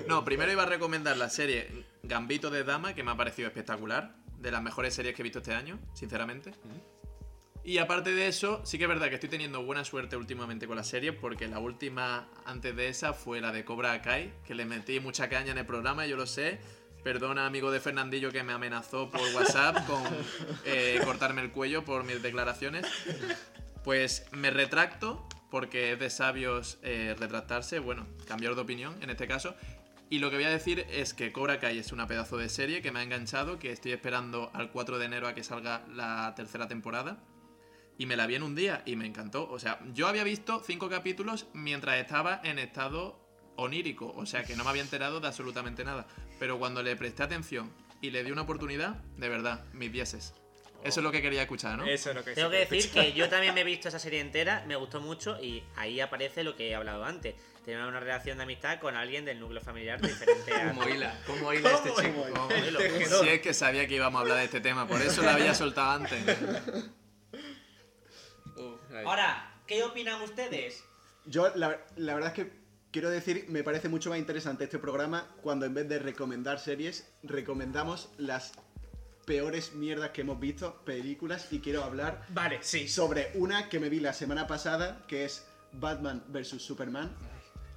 B: No, primero iba a recomendar la serie Gambito de Dama, que me ha parecido espectacular. De las mejores series que he visto este año, sinceramente. Y aparte de eso, sí que es verdad que estoy teniendo buena suerte últimamente con las series, porque la última antes de esa fue la de Cobra Kai, que le metí mucha caña en el programa, yo lo sé. Perdona, amigo de Fernandillo, que me amenazó por WhatsApp con eh, cortarme el cuello por mis declaraciones. Pues me retracto, porque es de sabios eh, retractarse, bueno, cambiar de opinión en este caso. Y lo que voy a decir es que Cobra Kai es una pedazo de serie que me ha enganchado, que estoy esperando al 4 de enero a que salga la tercera temporada. Y me la vi en un día y me encantó. O sea, yo había visto cinco capítulos mientras estaba en estado onírico. O sea, que no me había enterado de absolutamente nada. Pero cuando le presté atención y le di una oportunidad, de verdad, mis dieces. Eso es lo que quería escuchar, ¿no?
F: Eso es lo que
E: Tengo que decir
F: escuchar.
E: que yo también me he visto esa serie entera, me gustó mucho y ahí aparece lo que he hablado antes. Tener una relación de amistad con alguien del núcleo familiar diferente a...
D: Como hila, como hila este
C: ¿Cómo
D: chico.
C: hila?
E: Modelo.
B: Si es que sabía que íbamos a hablar de este tema, por eso lo había soltado antes.
D: Uh.
E: Ahora, ¿qué opinan ustedes?
C: Yo, la, la verdad es que quiero decir, me parece mucho más interesante este programa cuando en vez de recomendar series, recomendamos las peores mierdas que hemos visto, películas, y quiero hablar
F: Vale, sí.
C: sobre una que me vi la semana pasada, que es Batman vs. Superman.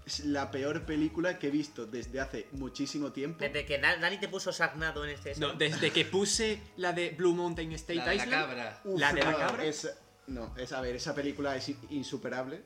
C: Es la peor película que he visto desde hace muchísimo tiempo.
E: Desde que Da- Dani te puso sagnado en este...
F: No, desde que puse la de Blue Mountain State
D: La de la
F: Island.
D: cabra.
C: Uf,
F: ¿La de la
C: no,
F: cabra?
C: es- no, es a ver, esa película es in- insuperable.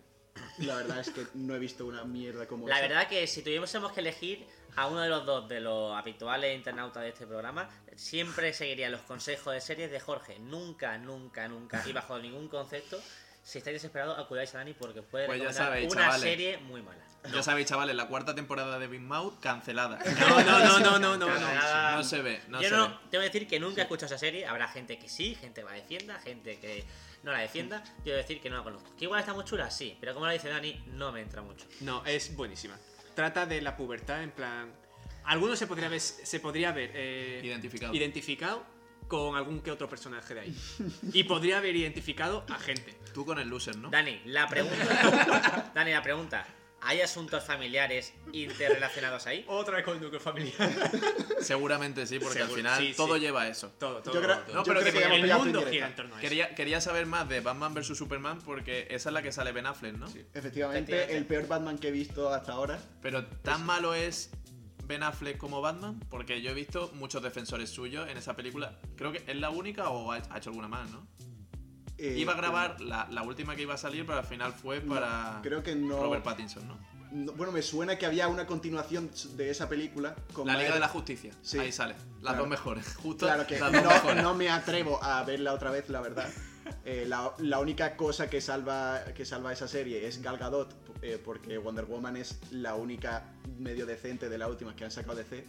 C: La verdad es que no he visto una mierda como
E: La
C: esa.
E: verdad que si tuviésemos que elegir a uno de los dos de los habituales internautas de este programa, siempre seguiría los consejos de series de Jorge. Nunca, nunca, nunca, y bajo ningún concepto, si estáis desesperados, acudáis a Dani porque puede
B: Pues
E: recomendar
B: sabéis,
E: una
B: chavales.
E: serie muy mala.
B: Ya sabéis, chavales, la cuarta temporada de Big Mouth cancelada.
F: No, no, no, no, no, no. no.
E: Cancelada.
B: No se ve, no
E: Yo
B: se
E: no,
B: ve.
E: tengo que decir que nunca he escuchado esa serie. Habrá gente que sí, gente que la defienda, gente que no la defienda. Yo voy a decir que no la conozco. Que igual está muy chula, sí, pero como lo dice Dani, no me entra mucho.
F: No, es buenísima. Trata de la pubertad, en plan. Algunos se podría ver, se podría ver eh,
B: Identificado.
F: identificado con algún que otro personaje de ahí. Y podría haber identificado a gente.
B: Tú con el loser, ¿no?
E: Dani, la pregunta. Dani, la pregunta. ¿Hay asuntos familiares interrelacionados ahí?
F: Otra vez con el núcleo familiar.
B: Seguramente sí, porque
F: Seguro,
B: al final
F: sí, sí.
B: todo lleva a eso.
F: Todo, todo.
C: Yo creo,
F: todo.
B: No,
C: yo
B: pero
C: creo
B: que
F: el mundo gira en torno a eso.
B: Quería, quería saber más de Batman vs Superman porque esa es la que sale Ben Affleck, ¿no?
C: Efectivamente,
E: Efectivamente.
C: el peor Batman que he visto hasta ahora.
B: Pero tan malo es Ben Affleck como Batman porque yo he visto muchos defensores suyos en esa película. Creo que es la única o ha hecho alguna más, ¿no?
C: eh,
B: Iba a grabar la, la última que iba a salir, pero al final fue
C: no,
B: para
C: creo que no,
B: Robert Pattinson, ¿no?
C: no- Bueno, me suena que había una continuación de esa película con
B: La Liga de la Justicia.
C: Sí.
B: Ahí sale. Las
C: Claro.
B: dos mejores. Justo
C: Claro que
B: las dos
C: no,
B: mejores.
C: no me atrevo a verla otra vez, la verdad. Eh, la, la única cosa que salva, que salva esa serie es Gal Gadot, eh, porque Wonder Woman es la única medio decente de las últimas que han sacado DC,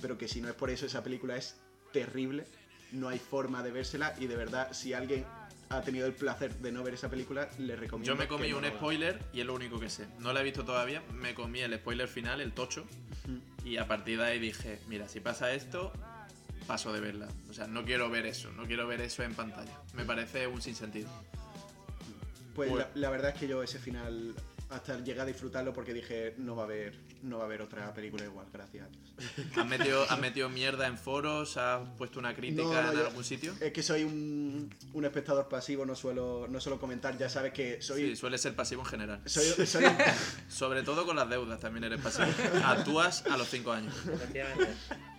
C: pero que si no es por eso, esa película es terrible, no hay forma de vérsela y de verdad, si alguien ha tenido el placer de no ver esa película, le recomiendo
B: Yo me comí
C: que
B: un spoiler y es lo único que sé. No la he visto todavía. Me comí el spoiler final, el tocho. Y a partir de ahí dije, mira, si pasa esto, paso de verla. O sea, no quiero ver eso. No quiero ver eso en pantalla. Me parece un sinsentido.
C: Pues
B: Pues-
C: la, la verdad es que yo ese final hasta llegué a disfrutarlo porque dije no va a haber no va a haber otra película igual, gracias a Dios.
B: ¿Has metido, has metido mierda en foros? ¿Has puesto una crítica
C: No, no,
B: en
C: yo-
B: algún sitio?
C: Es que soy un, un espectador pasivo, no suelo, no suelo comentar, ya sabes que soy...
B: Sí, suele ser pasivo en general.
C: soy, soy-
B: Sobre todo con las deudas también eres pasivo. Actúas a los 5 años.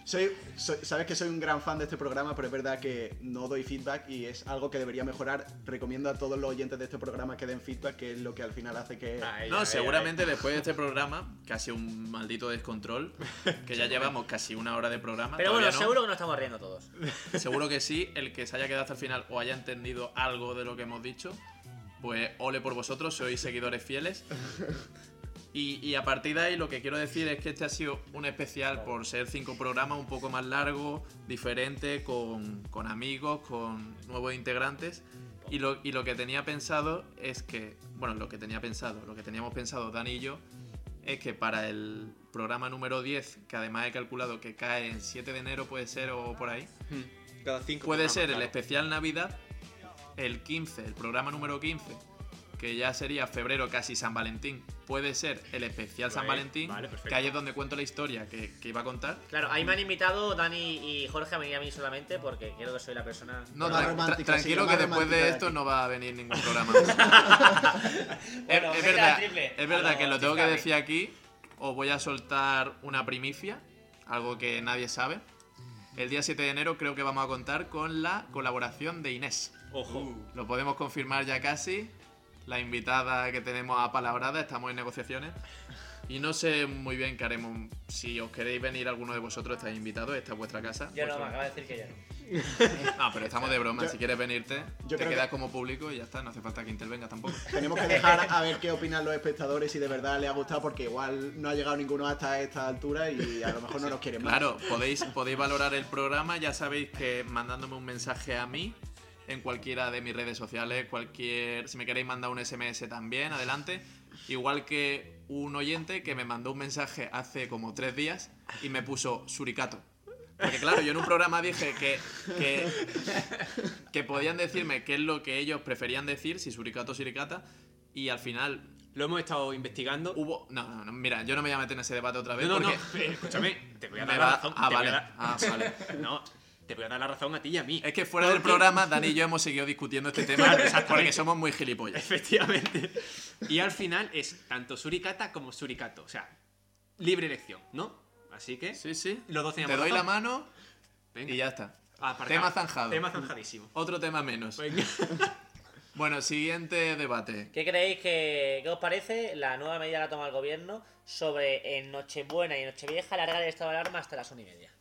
C: Soy- soy- sabes que soy un gran fan de este programa, pero es verdad que no doy feedback y es algo que debería mejorar. Recomiendo a todos los oyentes de este programa que den feedback, que es lo que al final hace que...
F: Ay,
B: No,
F: ay,
B: seguramente después de este programa, casi un maldito descontrol, que ya llevamos casi una hora de programa.
E: Pero bueno,
B: no.
E: seguro que nos estamos riendo todos.
B: Seguro que sí, el que se haya quedado hasta el final o haya entendido algo de lo que hemos dicho, pues ole por vosotros, sois seguidores fieles. Y, y a partir de ahí lo que quiero decir es que este ha sido un especial por ser cinco programas un poco más largo, diferente, con, con amigos, con nuevos integrantes. Y lo, y lo que tenía pensado es que, bueno, lo que tenía pensado, lo que teníamos pensado Dani y yo, es que para el programa número 10, que además he calculado que cae en 7 de enero, puede ser, o por ahí.
F: Cada cinco
B: Puede ser el
F: claro.
B: especial Navidad, el 15, el programa número 15, que ya sería febrero casi San Valentín. Puede ser el especial San
F: Vale,
B: Valentín,
F: vale, perfecto.
B: que ahí es donde cuento la historia que, que iba a contar.
E: Claro, ahí me han invitado Dani y Jorge a venir a mí solamente porque creo que soy la persona.
B: No,
C: Más
B: tra- tra-
C: romántica, sí,
B: tranquilo que después de esto no va a venir ningún programa.
E: Bueno,
B: es, verdad, es verdad que
E: lo
B: lo tengo que decir aquí. Os voy a soltar una primicia, algo que nadie sabe. El día 7 de enero creo que vamos a contar con la colaboración de Inés.
F: Ojo.
B: Lo podemos confirmar ya casi. La invitada que tenemos a palabrada, estamos en negociaciones. Y no sé muy bien qué haremos. Si os queréis venir alguno de vosotros, estáis invitados, esta es vuestra casa.
E: Yo no, me acaba de decir que yo no.
B: Ah, pero estamos de broma.
C: Yo-
B: si quieres venirte,
C: yo
B: te quedas
C: que-
B: como público y ya está. No hace falta que intervengas tampoco.
C: Tenemos que dejar a ver qué opinan los espectadores si de verdad les ha gustado, porque igual no ha llegado ninguno hasta esta altura y a lo mejor no nos quieren más.
B: Claro, podéis, podéis valorar el programa. Ya sabéis que mandándome un mensaje a mí en cualquiera de mis redes sociales, cualquier. Si me queréis mandar un SMS también, adelante. Igual que un oyente que me mandó un mensaje hace como tres días y me puso suricato. Porque claro, yo en un programa dije que, que, que podían decirme qué es lo que ellos preferían decir, si suricato o suricata, y al final
F: Lo hemos estado investigando.
B: hubo... No, no, no, mira, yo no me voy a meter en ese debate otra vez
F: no, no, no.
B: porque...
F: eh, Escúchame, te voy a dar la razón.
B: Ah,
F: te voy a
B: vale. Ah, vale.
F: No, te voy a dar la razón a ti y a mí.
B: Es que fuera del programa, Dani y yo hemos seguido discutiendo este tema porque somos muy gilipollas.
F: Efectivamente. Y al final es tanto suricata como suricato. O sea, libre elección, ¿no? Así que
B: Sí, sí.
F: los dos
B: Te
F: teníamos
B: doy la mano
F: Venga.
B: y ya está.
F: Aparcado.
B: Tema zanjado.
F: Tema zanjadísimo.
B: Otro tema menos.
F: Venga.
B: Bueno, siguiente debate.
E: ¿Qué creéis que qué os parece la nueva medida que ha tomado el gobierno sobre en Nochebuena y Nochevieja alargar el estado de alarma hasta las una y media?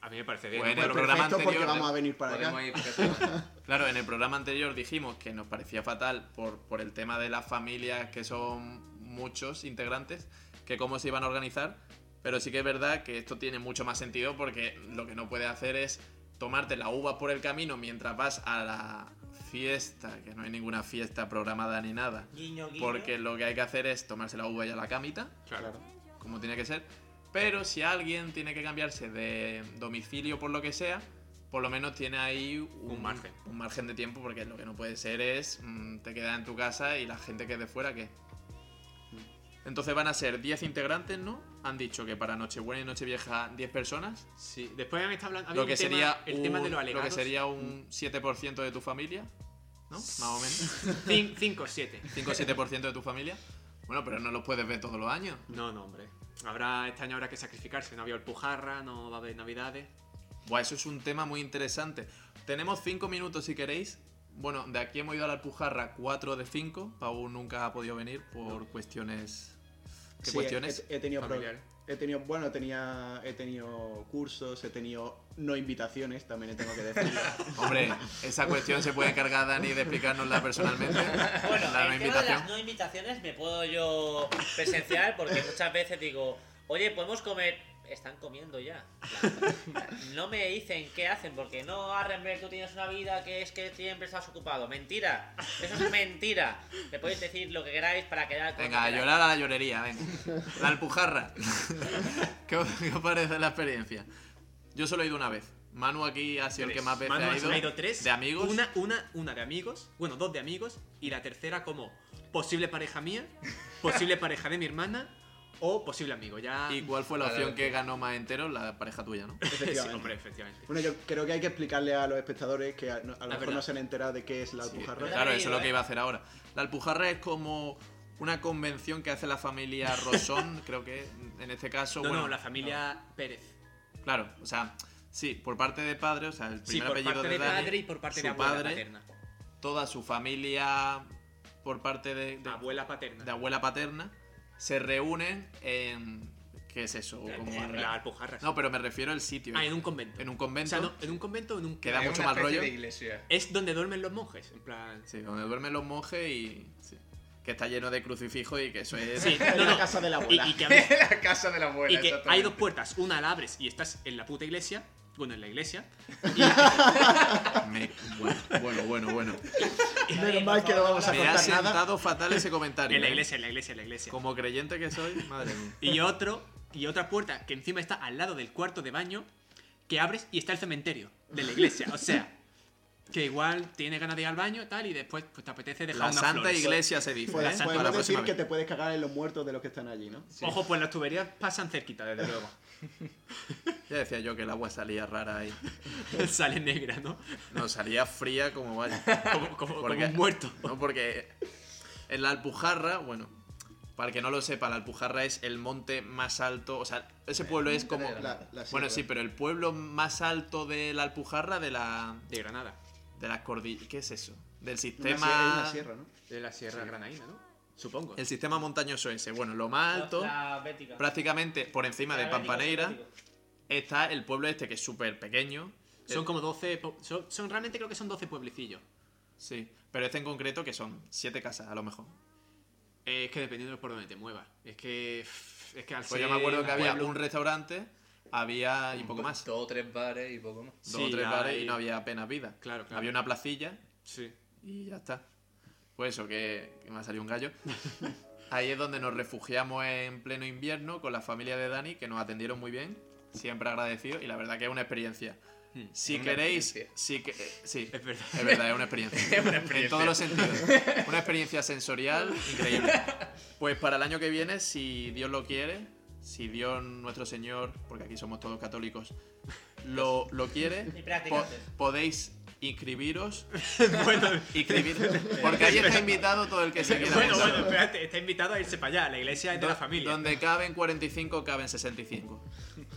F: A mí me parece bien.
B: Bueno,
F: ¿no?
B: el programa anterior-
C: vamos a venir para acá.
D: ir
B: Claro, en el programa anterior dijimos que nos parecía fatal por, por el tema de las familias que son muchos integrantes, que cómo se iban a organizar, pero sí que es verdad que esto tiene mucho más sentido porque lo que no puedes hacer es tomarte la uva por el camino mientras vas a la fiesta, que no hay ninguna fiesta programada ni nada,
E: Guiño, guiño.
B: porque lo que hay que hacer es tomarse la uva y a la camita,
F: Claro.
B: como tiene que ser. Pero si alguien tiene que cambiarse de domicilio por lo que sea, por lo menos tiene ahí un,
F: Un margen.
B: un margen de tiempo, porque lo que no puede ser es mm, te quedas en tu casa y la gente que es de fuera, ¿qué? Entonces van a ser 10 integrantes, ¿no? Han dicho que para Nochebuena y Nochevieja 10 personas.
F: Sí. Después han estado hablando.
B: Lo que,
F: tema-
B: sería
F: el
B: un,
F: tema de los
B: lo
F: alegados.
B: que sería un 7% de tu familia, ¿no? Más o menos.
F: 5 o 7.
B: 5 o 7% de tu familia. Bueno, pero no los puedes ver todos los años.
F: No, no, hombre. Habrá, este año habrá que sacrificarse. No había Alpujarra, no va a haber navidades.
B: Buah, eso es un tema muy interesante. Tenemos 5 minutos si queréis. Bueno, de aquí hemos ido a la Alpujarra 4 de 5. Pau nunca ha podido venir por cuestiones. ¿Qué
C: Sí,
B: cuestiones?
C: He, he tenido. He tenido, bueno, tenía, he tenido cursos, he tenido no invitaciones, también tengo que decirlo.
B: Hombre, esa cuestión se puede encargar Dani de explicárnosla personalmente.
E: Bueno,
B: la no
E: el tema de
B: invitación.
E: las no invitaciones me puedo yo presenciar porque muchas veces digo, oye, podemos comer. Están comiendo ya. No me dicen qué hacen porque no, Arrenberg, tú tienes una vida que es que siempre estás ocupado. Mentira. Eso es mentira. Me podéis decir lo que queráis para quedar con
B: Venga, a llorar a la llorería, venga. La Alpujarra. ¿Qué os, qué os parece la experiencia? Yo solo he ido una vez. Manu aquí ha sido el que más veces
F: Manu
B: ha ido.
F: ha ido tres.
B: De amigos.
F: Una, una, una de amigos. Bueno, dos de amigos. Y la tercera como posible pareja mía, posible pareja de mi hermana o posible amigo. Ya.
B: ¿Y cuál fue la opción que ganó más entero? La pareja tuya, ¿no?
F: sí,
C: Efectivamente.
F: hombre, efectivamente.
C: Bueno, yo creo que hay que explicarle a los espectadores que a, no- a lo mejor
F: verdad.
C: no se han enterado de qué es la
B: Sí,
C: alpujarra.
B: claro, eso es lo que iba a hacer ahora. La Alpujarra es como una convención que hace la familia Rosón, creo que en este caso.
F: No,
B: bueno,
F: no, la familia Pérez.
B: Claro, o sea, sí, por parte de padre, o sea, el
F: Sí,
B: primer
F: por
B: apellido
F: parte
B: de,
F: de
B: Dani,
F: padre y por parte
B: su
F: de abuela
B: padre,
F: paterna.
B: toda su familia por parte de, de-
F: Abuela paterna.
B: de abuela paterna se reúnen en. ¿Qué es eso? Como en-
F: La Alpujarra.
B: No, pero me refiero al sitio.
F: Ah, en un convento.
B: En un
F: O
B: convento.
F: sea, no, en un convento o en un.
B: Que da mucho
D: especie
B: rollo.
D: de iglesia.
F: Es donde duermen los monjes. En plan.
B: Sí, donde duermen los monjes y. sí, que está lleno de crucifijos y que eso es.
F: Sí,
C: En
F: no,
C: la
F: no.
C: casa de la
F: Y,
C: abuela.
F: y que, abres-
D: la casa de la abuela.
F: y que hay dos puertas. Una la abres y estás en la puta iglesia. Bueno, en la iglesia.
B: Me- bueno, bueno, bueno.
C: Menos mal que no vamos a
B: Me ha
C: contar nada.
B: sentado fatal ese comentario.
F: En la
B: ¿eh?
F: iglesia, en la iglesia, en la iglesia.
B: Como creyente que soy, madre mía.
F: Y otro, y otra puerta que encima está al lado del cuarto de baño, que abres y está el cementerio de la iglesia. O sea, que igual tiene ganas de ir al baño tal y después pues, te apetece dejar
B: La
F: unas
B: Santa
F: flores.
B: Iglesia se dice.
C: Pues,
B: ¿eh?
C: Podemos decir que te puedes cagar en los muertos de los que están allí, ¿no?
F: Ojo, pues las tuberías pasan cerquita, desde luego.
B: Ya decía yo que el agua salía rara ahí.
F: Sale negra, ¿no?
B: No, salía fría como vaya.
F: Como, como- como
B: Porque-
F: un muerto.
B: No, porque en la Alpujarra, bueno, para el que no lo sepa, la Alpujarra es el monte más alto. O sea, ese pueblo es como.
C: La- la
B: Bueno,
C: sierra.
B: sí, pero el pueblo más alto de la Alpujarra de la.
F: De Granada.
B: de las cordilleras. ¿Qué es eso? Del
C: Una
B: sistema.
C: sierra, hay una sierra, ¿no?
F: De la Sierra Granaína, ¿no? Supongo.
B: El sistema montañoso ese. Bueno, lo más alto,
E: La
B: prácticamente por encima de
E: La bética,
B: Pampaneira, está el pueblo este que es súper pequeño.
F: Son como 12. po- Son, son- realmente creo que son 12 pueblecillos.
B: Sí, pero este en concreto que son siete casas a lo mejor.
F: Eh, es que dependiendo de por donde te muevas. Es que. Es que al
B: Pues yo me acuerdo que había
F: pueblo-
B: un restaurante, había y poco más.
D: Dos o tres bares y poco más.
B: Dos
F: Sí,
B: o tres bares
F: hay-
B: y no había apenas vida.
F: Claro, claro.
B: Había una placilla
F: Sí.
B: y ya está. Pues eso, que, que me ha salido un gallo. Ahí es donde nos refugiamos en pleno invierno con la familia de Dani, que nos atendieron muy bien, siempre agradecido y la verdad que es una experiencia.
F: Hmm.
B: Si
D: Una
B: queréis,
D: experiencia.
B: si que, eh, sí,
F: Es verdad.
B: es verdad, es una experiencia.
D: Es una
B: En todos los sentidos. Una experiencia sensorial increíble. Pues para el año que viene, si Dios lo quiere, si Dios nuestro Señor, porque aquí somos todos católicos, lo, lo quiere, po- podéis inscribiros.
F: bueno,
B: porque ahí está invitado todo el que se quiera.
F: bueno, bueno, espérate, está invitado a irse para allá. La iglesia es de la familia.
B: Donde caben 45, caben 65.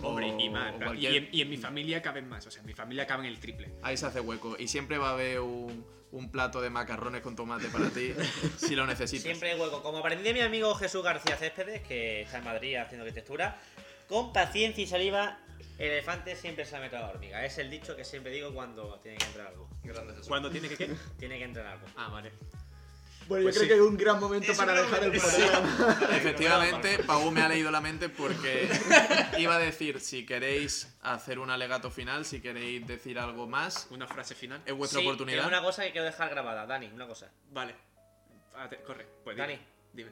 F: Hombre,
B: O-
F: y más.
B: o
F: Y
B: cualquier-
F: en, y en mi familia caben más. O sea, en mi familia caben el triple.
B: Ahí se hace hueco. Y siempre va a haber un, un plato de macarrones con tomate para ti, si lo necesitas.
E: Siempre hay hueco. Como aprendí de mi amigo Jesús García Céspedes, que está en Madrid haciendo arquitectura, con paciencia y saliva El elefante siempre se ha metido a la hormiga. Es el dicho que siempre digo cuando tiene que entrar algo.
D: Grande Jesús.
F: ¿Cuándo tiene que qué?
E: Tiene que entrar algo.
F: Ah, vale.
C: Bueno,
F: Pues
C: yo creo
F: sí.
C: que es un gran momento
E: Es
C: para
E: un gran
C: dejar el
E: momento.
C: programa.
B: Efectivamente, Pau me ha leído la mente porque iba a decir, si queréis hacer un alegato final, si queréis decir algo más,
F: Una frase final.
B: es vuestra
E: Sí,
B: oportunidad.
E: tengo una cosa que quiero dejar grabada. Dani, una cosa.
F: Vale. Ah, te- corre. Pues dime.
E: Dani.
F: Dime.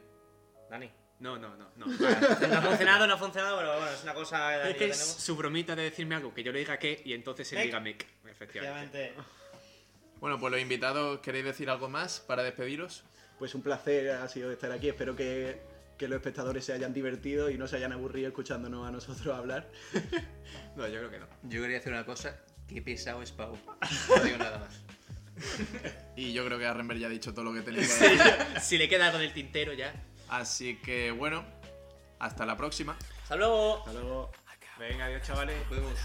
E: Dani.
F: No, no, no, no.
E: No ha funcionado, no ha funcionado, pero bueno, es una cosa que Dani
F: Es
E: y
F: que es
E: tenemos.
F: su bromita de decirme algo, que yo le diga qué y entonces él
E: Mec.
F: diga mec.
E: Efectivamente.
B: Bueno, pues los invitados, ¿queréis decir algo más para despediros?
C: Pues un placer ha sido estar aquí. Espero que, que los espectadores se hayan divertido y no se hayan aburrido escuchándonos a nosotros hablar.
F: No, yo creo que no.
D: Yo quería decir una cosa, que pesado es Pau. No digo nada más.
B: Y yo creo que Arrenberg ya ha dicho todo lo que tenía que decir.
F: si le queda algo en el tintero ya.
B: Así que bueno, hasta la próxima.
E: Hasta luego.
C: Hasta luego.
F: Venga, adiós chavales.
D: Nos vemos.